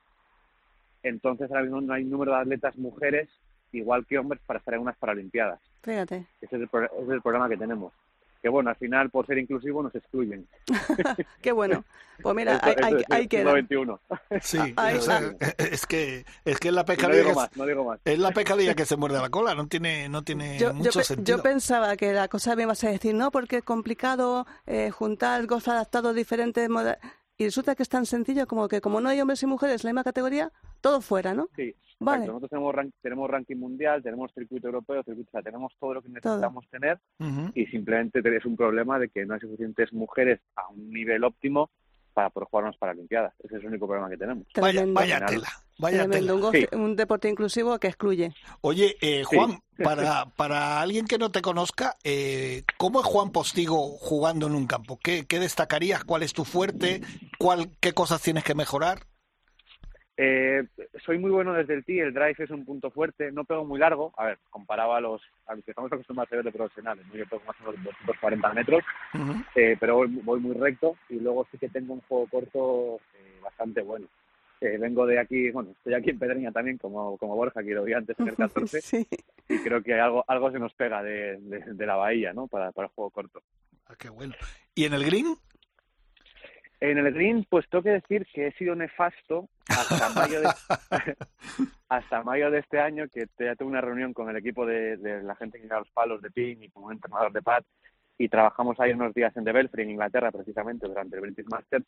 Speaker 14: Entonces ahora mismo no hay número de atletas mujeres igual que hombres para estar en unas Paralimpiadas.
Speaker 2: Fíjate.
Speaker 14: Ese es el, pro- ese es el problema que tenemos. Que bueno, al final por ser inclusivo nos excluyen.
Speaker 2: Qué bueno. Pues mira,
Speaker 14: Esto- esto siglo
Speaker 2: queda.
Speaker 14: XXI.
Speaker 1: Sí,
Speaker 2: Ahí
Speaker 1: o sea,
Speaker 2: está.
Speaker 1: es que es que es la
Speaker 14: No
Speaker 1: pescadilla
Speaker 14: digo
Speaker 1: que
Speaker 14: más, no digo más.
Speaker 1: es la pescadilla que se muerde la cola, no tiene no tiene
Speaker 2: Yo,
Speaker 1: mucho sentido.
Speaker 2: yo pensaba que la cosa me ibas a decir, no, porque es complicado eh, juntar golf adaptado diferentes moda- Y resulta que es tan sencillo como que como no hay hombres y mujeres en la misma categoría, todo fuera, ¿no?
Speaker 14: Sí,
Speaker 2: Vale.
Speaker 14: exacto. Nosotros tenemos, ran- tenemos ranking mundial, tenemos circuito europeo, circuito, o sea, tenemos todo lo que necesitamos tener y simplemente tenés un problema de que no hay suficientes mujeres a un nivel óptimo para poder jugar unas Paralimpiadas. Ese es el único problema que tenemos.
Speaker 1: Vaya, vaya tela, vaya
Speaker 2: Tremendo,
Speaker 1: tela.
Speaker 2: un, golf-
Speaker 14: Sí.
Speaker 2: un deporte inclusivo que excluye.
Speaker 1: Oye, eh, Juan,
Speaker 14: Sí.
Speaker 1: para, para alguien que no te conozca, eh, ¿cómo es Juan Postigo jugando en un campo? ¿Qué, qué destacarías? ¿Cuál es tu fuerte? ¿Cuál, ¿Qué cosas tienes que mejorar?
Speaker 14: Eh, soy muy bueno desde el tee, el drive es un punto fuerte, no pego muy largo, a ver, comparado a los, a los que estamos acostumbrados a ver de profesionales, ¿no? yo pego más o menos 240 metros,
Speaker 1: Ujú.
Speaker 14: eh, pero voy, voy muy recto y luego sí que tengo un juego corto eh, bastante bueno. Eh, vengo de aquí, bueno, estoy aquí en Pedreña también, como, como Borja, que lo vi antes en el 14,
Speaker 2: Sí.
Speaker 14: y creo que algo, algo se nos pega de, de, de la bahía, ¿no? Para, para el juego corto.
Speaker 1: Ah, qué bueno. ¿Y en el green?
Speaker 14: En el green, pues tengo que decir que he sido nefasto hasta mayo de, hasta mayo de este año, que ya tuve una reunión con el equipo de, de la gente que lleva los palos de pin y un entrenador de pad, y trabajamos ahí unos días en The Belfry, en Inglaterra, precisamente, durante el British Masters.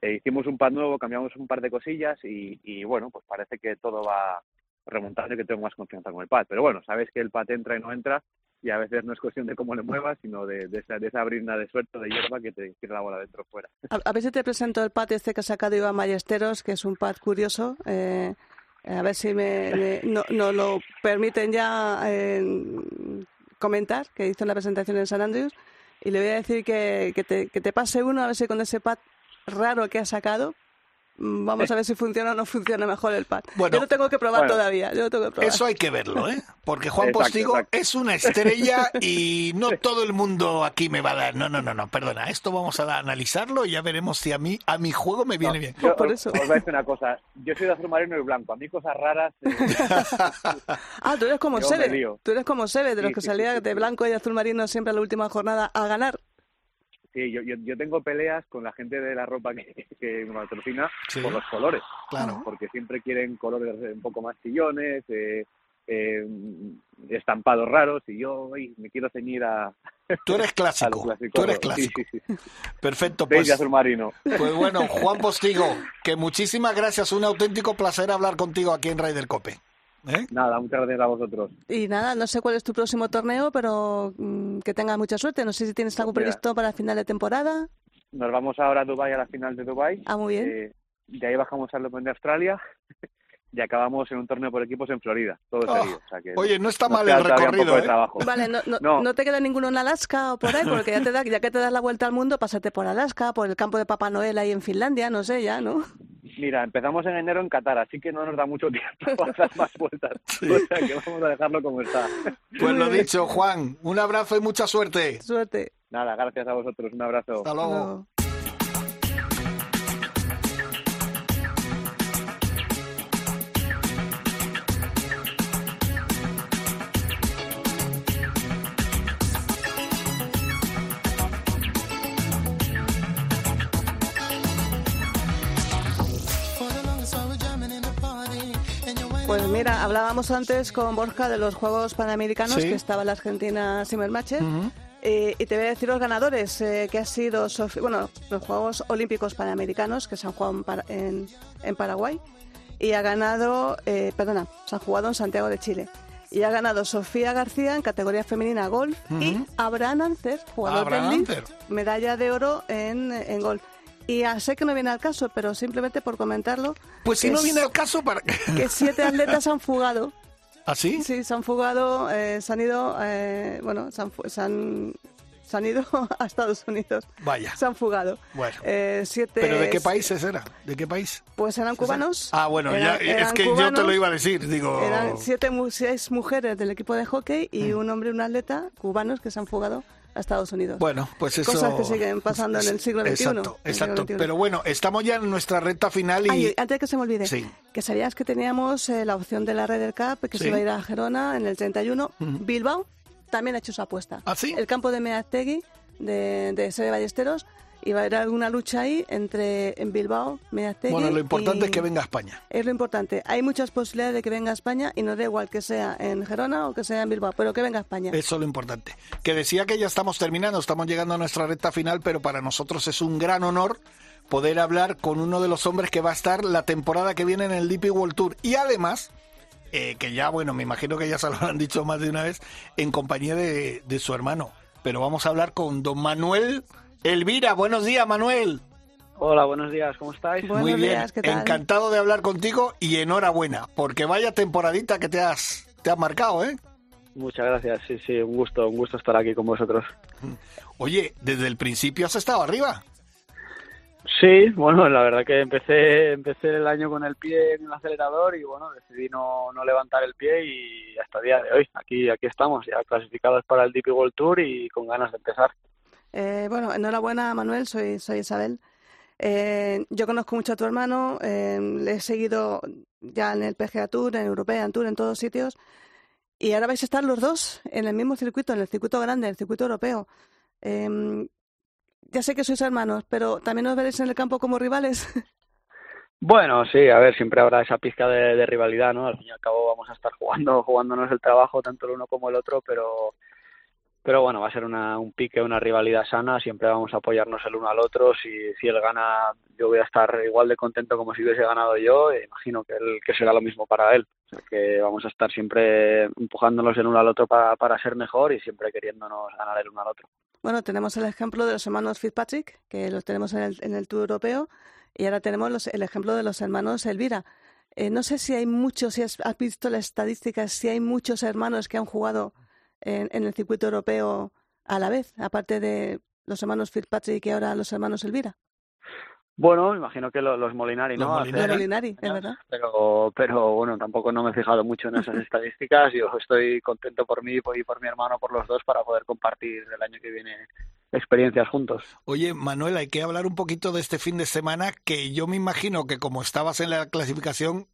Speaker 14: E hicimos un pad nuevo, cambiamos un par de cosillas y, y, bueno, pues parece que todo va remontando y que tengo más confianza con el pad. Pero bueno, sabes que el pad entra y no entra, y a veces no es cuestión de cómo le muevas, sino de, de, esa, de esa brina de suerte de hierba que te tira la bola dentro fuera.
Speaker 2: A, a ver si te presento el pat este que ha sacado Iván Ballesteros, que es un pad curioso. Eh, a ver si me, me- no, no lo permiten ya eh, comentar, que hizo la presentación en San Andrews. Y le voy a decir que, que, te, que te pase uno, a ver si con ese pad raro que ha sacado, vamos a ver si funciona o no funciona mejor el pad.
Speaker 1: Bueno,
Speaker 2: yo lo tengo que probar
Speaker 1: bueno,
Speaker 2: todavía. Yo lo tengo que probar.
Speaker 1: Eso hay que verlo, ¿eh? Porque Juan
Speaker 2: Exacto,
Speaker 1: Postigo
Speaker 2: exacto.
Speaker 1: es una estrella y no todo el mundo aquí me va a dar. No, no, no, no, perdona. Esto vamos a analizarlo y ya veremos si a mí, a mi juego me viene bien.
Speaker 14: Yo, os, os voy a decir una cosa, yo soy de azul marino y blanco, a mí cosas raras... eh,
Speaker 2: Ah, tú eres como
Speaker 14: lío.
Speaker 2: Tú eres como Sebe, de los
Speaker 14: Sí,
Speaker 2: que
Speaker 14: sí,
Speaker 2: salía
Speaker 14: sí, sí,
Speaker 2: de blanco y azul marino siempre a la última jornada a ganar.
Speaker 14: Sí, yo, yo, yo tengo peleas con la gente de la ropa que, que me patrocina
Speaker 1: Sí.
Speaker 14: por los colores.
Speaker 1: Claro.
Speaker 14: Porque siempre quieren colores un poco más chillones, eh, eh, estampados raros, y yo ay, me quiero ceñir a.
Speaker 1: Tú eres clásico, tú eres clásico.
Speaker 14: Sí, sí, sí.
Speaker 1: Perfecto, pues.
Speaker 14: azul marino.
Speaker 1: Pues bueno, Juan Postigo, que muchísimas gracias. Un auténtico placer hablar contigo aquí en Ryder Cope. ¿Eh?
Speaker 14: Nada, muchas gracias a vosotros.
Speaker 2: Y nada, no sé cuál es tu próximo torneo, pero mm, que tengas mucha suerte. No sé si tienes algo
Speaker 14: Mira.
Speaker 2: previsto para el final de temporada.
Speaker 14: Nos vamos ahora a Dubai a la final de Dubai.
Speaker 2: Ah, muy bien.
Speaker 14: Eh, de ahí bajamos al Open de Australia y acabamos en un torneo por equipos en Florida. Todo
Speaker 1: Oh,
Speaker 14: serio. O sea que
Speaker 1: Oye, no está mal el recorrido, ¿eh?
Speaker 14: trabajo.
Speaker 2: Vale, no, no,
Speaker 14: No.
Speaker 2: no te queda ninguno en Alaska o por ahí, porque ya, te da, ya que te das la vuelta al mundo, pásate por Alaska, por el campo de Papá Noel ahí en Finlandia, no sé, ya, ¿no?
Speaker 14: Mira, empezamos en enero en Qatar, así que no nos da mucho tiempo para dar más vueltas. O sea que vamos a dejarlo como está.
Speaker 1: Pues lo dicho, Juan, un abrazo y mucha suerte.
Speaker 2: Suerte.
Speaker 14: Nada, gracias a vosotros. Un abrazo.
Speaker 1: Hasta luego.
Speaker 2: Pues mira, hablábamos antes con Borja de los Juegos Panamericanos,
Speaker 1: Sí.
Speaker 2: que estaba la Argentina Simmermacher.
Speaker 1: Ujú.
Speaker 2: Eh, y te voy a decir los ganadores, eh, que ha sido, Sofi- bueno, los Juegos Olímpicos Panamericanos, que se han jugado en, en- en Paraguay, y ha ganado, eh, perdona, se han jugado en Santiago de Chile. Y ha ganado Sofía García en categoría femenina golf y Abraham Ancer, jugador del medalla de oro en, en golf. Y sé que no viene al caso, pero simplemente por comentarlo.
Speaker 1: Pues si no viene al caso, ¿para
Speaker 2: que siete atletas han fugado.
Speaker 1: ¿Ah, sí?
Speaker 2: Sí, se han fugado, eh, se han ido, eh, bueno, se han, se, han, se han ido a Estados Unidos.
Speaker 1: Vaya.
Speaker 2: Se han fugado.
Speaker 1: Bueno.
Speaker 2: Eh, siete,
Speaker 1: ¿Pero de qué países era? ¿De qué país?
Speaker 2: Pues eran cubanos.
Speaker 1: Ah, bueno,
Speaker 2: Eran-
Speaker 1: ya, es que yo te lo iba a decir. Digo,
Speaker 2: Eran siete, seis mujeres del equipo de hockey y
Speaker 1: Mm.
Speaker 2: un hombre y un atleta cubanos que se han fugado a Estados Unidos.
Speaker 1: Bueno, pues eso...
Speaker 2: Cosas que siguen pasando en el siglo XXI.
Speaker 1: Exacto, exacto.
Speaker 2: XXI.
Speaker 1: Pero bueno, estamos ya en nuestra recta final y...
Speaker 2: Ay, antes de que se me olvide,
Speaker 1: Sí.
Speaker 2: que sabías que teníamos eh, la opción de la Ryder Cup, que
Speaker 1: Sí.
Speaker 2: se va a ir a Gerona en el 31.
Speaker 1: Ujú.
Speaker 2: Bilbao también ha hecho su apuesta.
Speaker 1: ¿Ah, sí?
Speaker 2: El campo de Meaztegui, de, de Sede Ballesteros, y va a haber alguna lucha ahí entre en Bilbao, Meaztegui
Speaker 1: Bueno, lo importante
Speaker 2: y-
Speaker 1: es que venga a España.
Speaker 2: Es lo importante. Hay muchas posibilidades de que venga a España y no da igual que sea en Gerona o que sea en Bilbao, pero que venga a España.
Speaker 1: Eso es lo importante. Que decía que ya estamos terminando, estamos llegando a nuestra recta final, pero para nosotros es un gran honor poder hablar con uno de los hombres que va a estar la temporada que viene en el DP World Tour. Y además, eh, que ya, bueno, me imagino que ya se lo han dicho más de una vez, en compañía de, de su hermano. Pero vamos a hablar con don Manuel Elvira. Buenos días, Manuel.
Speaker 12: Hola, buenos días, ¿cómo estáis?
Speaker 1: Muy bien, encantado de hablar contigo y enhorabuena, porque vaya temporadita que te has, te has marcado, ¿eh?
Speaker 12: Muchas gracias, sí, sí, un gusto, un gusto estar aquí con vosotros.
Speaker 1: Oye, desde el principio has estado arriba.
Speaker 12: Sí, bueno, la verdad que empecé, empecé el año con el pie en el acelerador y bueno, decidí no, no levantar el pie y hasta el día de hoy, aquí, aquí estamos, ya clasificados para el DP World Tour y con ganas de empezar.
Speaker 2: Eh, bueno, enhorabuena, Manuel, soy, soy Isabel. Eh, yo conozco mucho a tu hermano, eh, le he seguido ya en el PGA Tour, en European Tour, en todos sitios, y ahora vais a estar los dos en el mismo circuito, en el circuito grande, el circuito europeo. Eh, ya sé que sois hermanos, pero también os veréis en el campo como rivales.
Speaker 12: Bueno, sí, a ver, siempre habrá esa pizca de, de rivalidad, ¿no? Al fin y al cabo vamos a estar jugando, jugándonos el trabajo, tanto el uno como el otro, pero pero bueno, va a ser una, un pique, una rivalidad sana, siempre vamos a apoyarnos el uno al otro, si, si él gana yo voy a estar igual de contento como si hubiese ganado yo, e imagino que, él, que será lo mismo para él, o sea que vamos a estar siempre empujándonos el uno al otro para, para ser mejor y siempre queriéndonos ganar el uno al otro.
Speaker 2: Bueno, tenemos el ejemplo de los hermanos Fitzpatrick, que los tenemos en el, en el Tour Europeo, y ahora tenemos los, el ejemplo de los hermanos Elvira. Eh, no sé si hay muchos, si has, has visto las estadísticas, si hay muchos hermanos que han jugado en, en, el circuito europeo a la vez, aparte de los hermanos Fitzpatrick y ahora los hermanos Elvira?
Speaker 12: Bueno, imagino que los, los Molinari, ¿no?
Speaker 2: Los Molinari, Molinari es verdad.
Speaker 12: Pero, pero bueno, tampoco no me he fijado mucho en esas estadísticas. Yo estoy contento por mí y por mi hermano, por los dos, para poder compartir el año que viene experiencias juntos.
Speaker 1: Oye, Manuel, hay que hablar un poquito de este fin de semana, que yo me imagino que como estabas en la clasificación,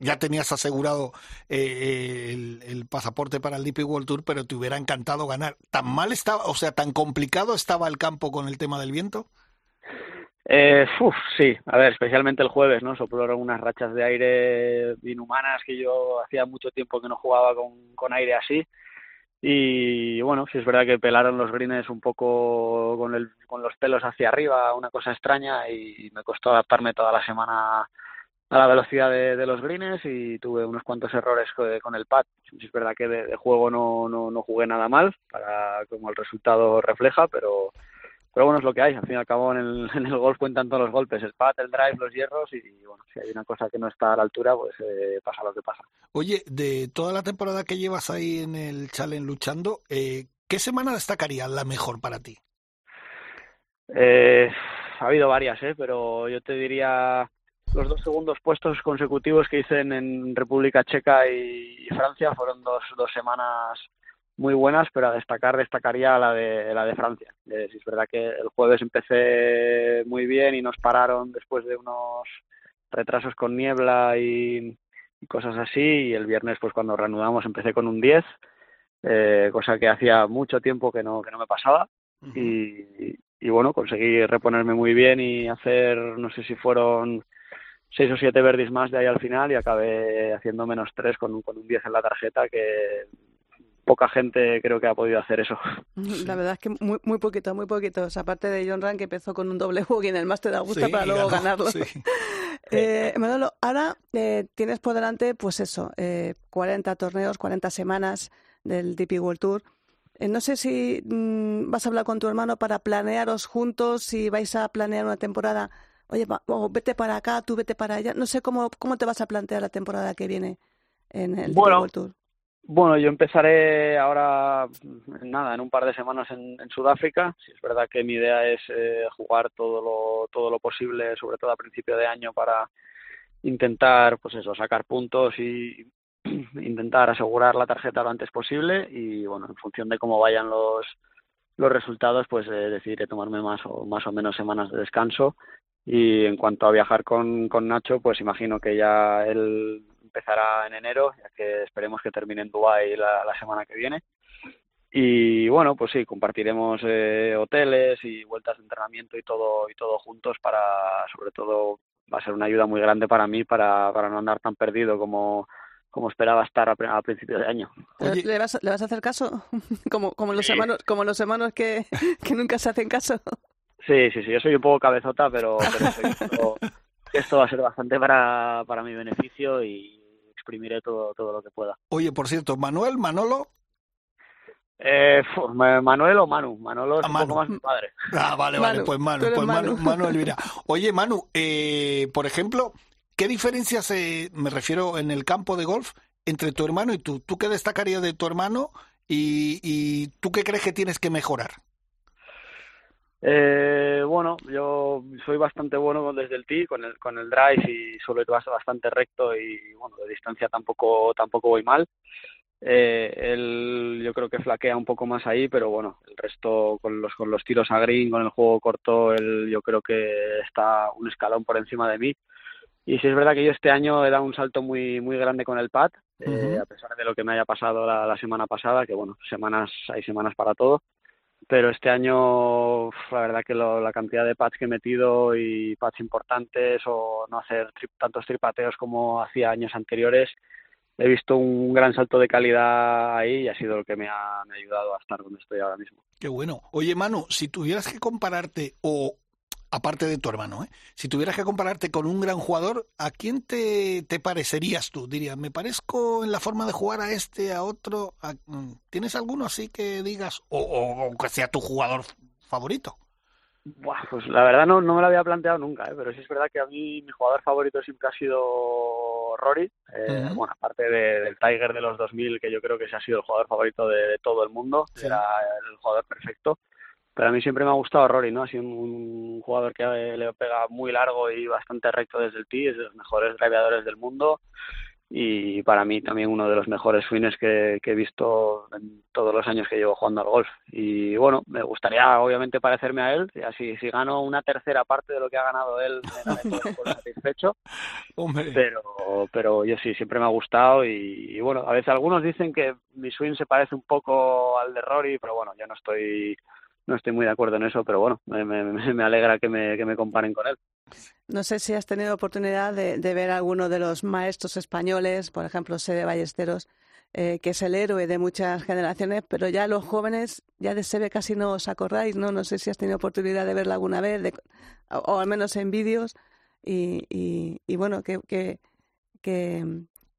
Speaker 1: ya tenías asegurado eh, el, el, pasaporte para el DP World Tour, pero te hubiera encantado ganar. ¿Tan mal estaba, o sea, tan complicado estaba el campo con el tema del viento?
Speaker 12: Eh, uf, sí, a ver, especialmente el jueves, ¿no? Soplaron unas rachas de aire inhumanas que yo hacía mucho tiempo que no jugaba con, con aire así. Y bueno, sí es verdad que pelaron los greens un poco con, el, con los pelos hacia arriba, una cosa extraña, y me costó adaptarme toda la semana a la velocidad de, de los greens y tuve unos cuantos errores con el pad. Es verdad que de, de juego no, no, no jugué nada mal, para como el resultado refleja, pero pero bueno, es lo que hay. Al fin y al cabo, en el, en el golf cuentan todos los golpes: el pad, el drive, los hierros. Y bueno, si hay una cosa que no está a la altura, pues eh, pasa lo que pasa.
Speaker 1: Oye, de toda la temporada que llevas ahí en el Challenge luchando, eh, ¿qué semana destacaría la mejor para ti?
Speaker 12: Eh, ha habido varias, ¿eh? pero yo te diría los dos segundos puestos consecutivos que hice en, República Checa y, Francia fueron dos, dos semanas muy buenas, pero a destacar destacaría la de la de Francia. Eh, es verdad que el jueves empecé muy bien y nos pararon después de unos retrasos con niebla y, y cosas así y el viernes pues cuando reanudamos empecé con un 10, eh, cosa que hacía mucho tiempo que no que no me pasaba uh -huh. y, y bueno, conseguí reponerme muy bien y hacer no sé si fueron seis o siete verdis más de ahí al final y acabé haciendo menos tres con, con un 10 en la tarjeta que poca gente creo que ha podido hacer eso.
Speaker 2: La verdad es que muy, muy poquito, muy poquito. O sea, aparte de John Rand, que empezó con un doble bogey en el Máster de Augusta sí, para luego ganó, ganarlo. Sí. eh, Manolo, ahora eh, tienes por delante, pues eso, eh, 40 torneos, 40 semanas del DP World Tour. Eh, no sé si mmm, vas a hablar con tu hermano para planearos juntos, si vais a planear una temporada. Oye, oh, vete para acá, tú vete para allá. No sé cómo, cómo te vas a plantear la temporada que viene en el
Speaker 12: bueno,
Speaker 2: World Tour.
Speaker 12: Bueno, yo empezaré ahora, nada, en un par de semanas en, en Sudáfrica. Si es verdad que mi idea es eh, jugar todo lo, todo lo posible, sobre todo a principio de año, para intentar, pues eso, sacar puntos y intentar asegurar la tarjeta lo antes posible. Y bueno, en función de cómo vayan los, los resultados, pues eh, decidiré tomarme más o, más o menos semanas de descanso. Y en cuanto a viajar con, con Nacho, pues imagino que ya él empezará en enero, ya que esperemos que termine en Dubái la, la semana que viene. Y bueno, pues sí, compartiremos eh, hoteles y vueltas de entrenamiento y todo y todo juntos para, sobre todo, va a ser una ayuda muy grande para mí para, para no andar tan perdido como, como esperaba estar a, a principio de año.
Speaker 2: Oye. ¿Le, vas, ¿Le vas a hacer caso? como, como los sí. hermanos, como los hermanos que, que nunca se hacen caso.
Speaker 12: Sí, sí, sí, yo soy un poco cabezota, pero, pero esto, esto va a ser bastante para, para mi beneficio y exprimiré todo, todo lo que pueda.
Speaker 1: Oye, por cierto, Manuel, Manolo.
Speaker 12: Eh, Manuel o Manu. Manolo es ah, un Manu. poco más mi padre.
Speaker 1: Ah, vale,
Speaker 12: Manu,
Speaker 1: vale, pues Manu, pues Manu, Manu, Manu Elvira. Oye, Manu, eh, por ejemplo, ¿qué diferencias, eh, me refiero en el campo de golf, entre tu hermano y tú? ¿Tú qué destacarías de tu hermano y, y tú qué crees que tienes que mejorar?
Speaker 12: Eh, bueno, yo soy bastante bueno desde el tee con el con el drive y suelo ir bastante recto y bueno de distancia tampoco tampoco voy mal. Eh, él yo creo que flaquea un poco más ahí, pero bueno el resto con los con los tiros a green con el juego corto él yo creo que está un escalón por encima de mí. Y sí es verdad que yo este año he dado un salto muy muy grande con el pad, uh -huh. eh, a pesar de lo que me haya pasado la, la semana pasada, que bueno semanas hay semanas para todo pero este año la verdad que lo, la cantidad de pads que he metido y pads importantes o no hacer tantos tripateos como hacía años anteriores he visto un gran salto de calidad ahí y ha sido lo que me ha, ayudado a estar donde estoy ahora mismo.
Speaker 1: Qué bueno. Oye, Manu, si tuvieras que compararte, o aparte de tu hermano, ¿eh? si tuvieras que compararte con un gran jugador, ¿a quién te, te parecerías tú? Dirías, ¿me parezco en la forma de jugar a este, a otro? A- mm, ¿Tienes alguno así que digas, o, o, o que sea tu jugador favorito?
Speaker 12: Buah, pues la verdad no, no me lo había planteado nunca, ¿eh? pero sí es verdad que a mí mi jugador favorito siempre ha sido Rory. Eh. Bueno, aparte de- del Tiger de los 2000, que yo creo que ese ha sido el jugador favorito de, de todo el mundo, era el jugador perfecto. Pero a mí siempre me ha gustado Rory, ¿no? Ha sido un, jugador que eh, le pega muy largo y bastante recto desde el tee, es de los mejores driveadores del mundo y para mí también uno de los mejores swings que, que he visto en todos los años que llevo jugando al golf. Y bueno, me gustaría obviamente parecerme a él, y así si gano una tercera parte de lo que ha ganado él, me daré por- por satisfecho. Pero, pero yo sí, siempre me ha gustado y, y bueno, a veces algunos dicen que mi swing se parece un poco al de Rory, pero bueno, yo no estoy no estoy muy de acuerdo en eso, pero bueno, me, me, me alegra que me, que me comparen con él.
Speaker 2: No sé si has tenido oportunidad de, de ver a alguno de los maestros españoles, por ejemplo, Sebe Ballesteros, eh, que es el héroe de muchas generaciones, pero ya los jóvenes, ya de Sebe casi no os acordáis, ¿no? No sé si has tenido oportunidad de verla alguna vez, de- o, o al menos en vídeos, y, y, y bueno, que... que, que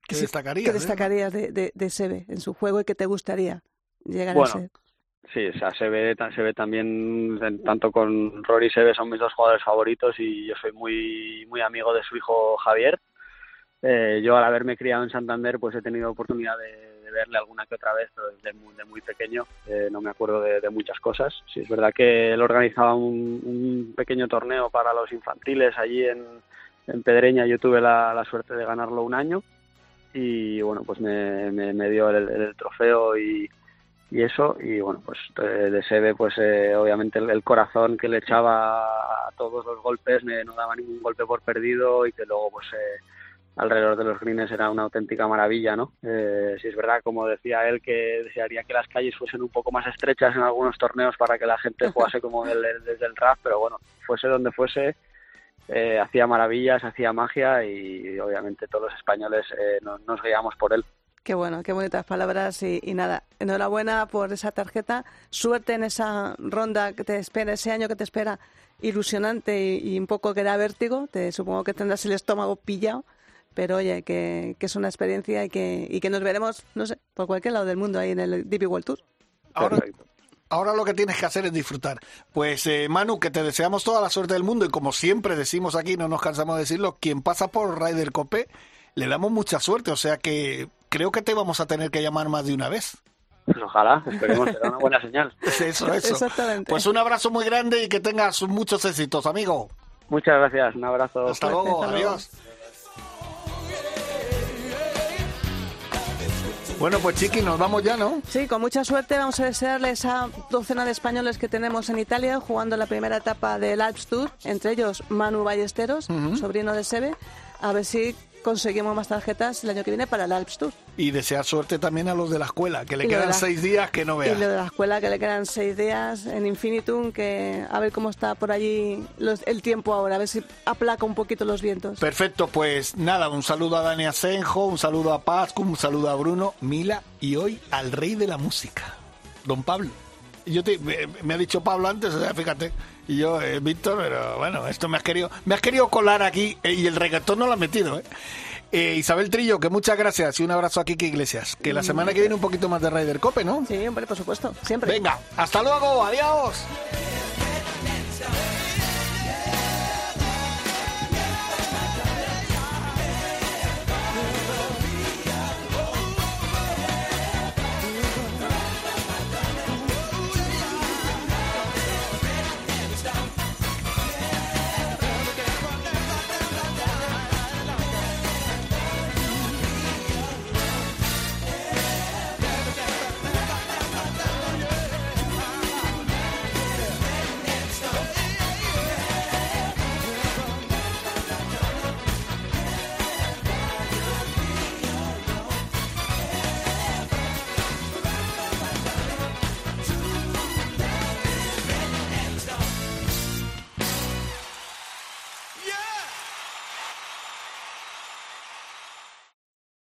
Speaker 1: ¿Qué
Speaker 2: sí,
Speaker 1: destacarías,
Speaker 2: ¿Qué
Speaker 1: eh?
Speaker 2: destacarías de, de, de Sebe en su juego y que te gustaría llegar
Speaker 12: Bueno,
Speaker 2: a ser?
Speaker 12: Sí, o sea, se ve, se ve también, tanto con Rory y Sebe son mis dos jugadores favoritos y yo soy muy, muy amigo de su hijo Javier. Eh, yo al haberme criado en Santander pues he tenido oportunidad de, verle alguna que otra vez, pero desde muy, de muy pequeño eh, no me acuerdo de, muchas cosas. Sí, es verdad que él organizaba un, pequeño torneo para los infantiles allí en, Pedreña, yo tuve la, suerte de ganarlo un año y bueno, pues me, me, me dio el, el trofeo y, y eso y bueno pues eh, de Sebe pues eh, obviamente el, el corazón que le echaba a todos los golpes me- no daba ningún golpe por perdido y que luego pues eh, alrededor de los greens era una auténtica maravilla no eh, si es verdad como decía él que desearía que las calles fuesen un poco más estrechas en algunos torneos para que la gente jugase como él él desde el RAF pero bueno fuese donde fuese eh, hacía maravillas hacía magia y obviamente todos los españoles eh, no- nos guiamos por él
Speaker 2: Qué bueno, qué bonitas palabras y, y nada, enhorabuena por esa tarjeta, suerte en esa ronda que te espera, ese año que te espera ilusionante y, y un poco que da vértigo, te supongo que tendrás el estómago pillado, pero oye, que, que es una experiencia y que, y que nos veremos, no sé, por cualquier lado del mundo ahí en el DP World Tour.
Speaker 1: Ahora, ahora lo que tienes que hacer es disfrutar. Pues eh, Manu, que te deseamos toda la suerte del mundo y como siempre decimos aquí, no nos cansamos de decirlo, quien pasa por Ryder Cope le damos mucha suerte, o sea que creo que te vamos a tener que llamar más de una vez.
Speaker 12: Pues ojalá esperemos será una buena señal
Speaker 1: Eso, eso.
Speaker 2: Exactamente.
Speaker 1: Pues un abrazo muy grande y que tengas muchos éxitos, amigo.
Speaker 12: muchas gracias un abrazo
Speaker 1: Hasta luego, adiós. Bueno, pues Chiqui, nos vamos ya, ¿no?
Speaker 2: Sí, con mucha suerte vamos a desearle esa docena de españoles que tenemos en Italia jugando la primera etapa del Alps Tour, entre ellos Manu Ballesteros, sobrino de Sebe, a ver si conseguimos más tarjetas el año que viene para el Alps Tour.
Speaker 1: Y desear suerte también a los de la escuela, que le
Speaker 2: Y
Speaker 1: quedan
Speaker 2: la-
Speaker 1: seis días que no
Speaker 2: Y
Speaker 1: veas.
Speaker 2: lo de la escuela, que le quedan seis días en Infinitum, que a ver cómo está por allí los- el tiempo ahora, a ver si aplaca un poquito los vientos.
Speaker 1: Perfecto, pues nada, un saludo a Dani Asenjo, un saludo a Pascu, un saludo a Bruno, Mila y hoy al rey de la música, don Pablo. Y Yo te, me, me ha dicho Pablo antes, o sea, fíjate, y yo, eh, Víctor, pero bueno, esto me has querido, me has querido colar aquí eh, y el reggaetón no lo has metido, ¿eh? Eh, Isabel Trillo, que muchas gracias y un abrazo a Kiki Iglesias. Que la semana que viene un poquito más de Ryder Cope, ¿no?
Speaker 2: Sí, hombre, por supuesto, siempre.
Speaker 1: Venga, hasta luego, adiós.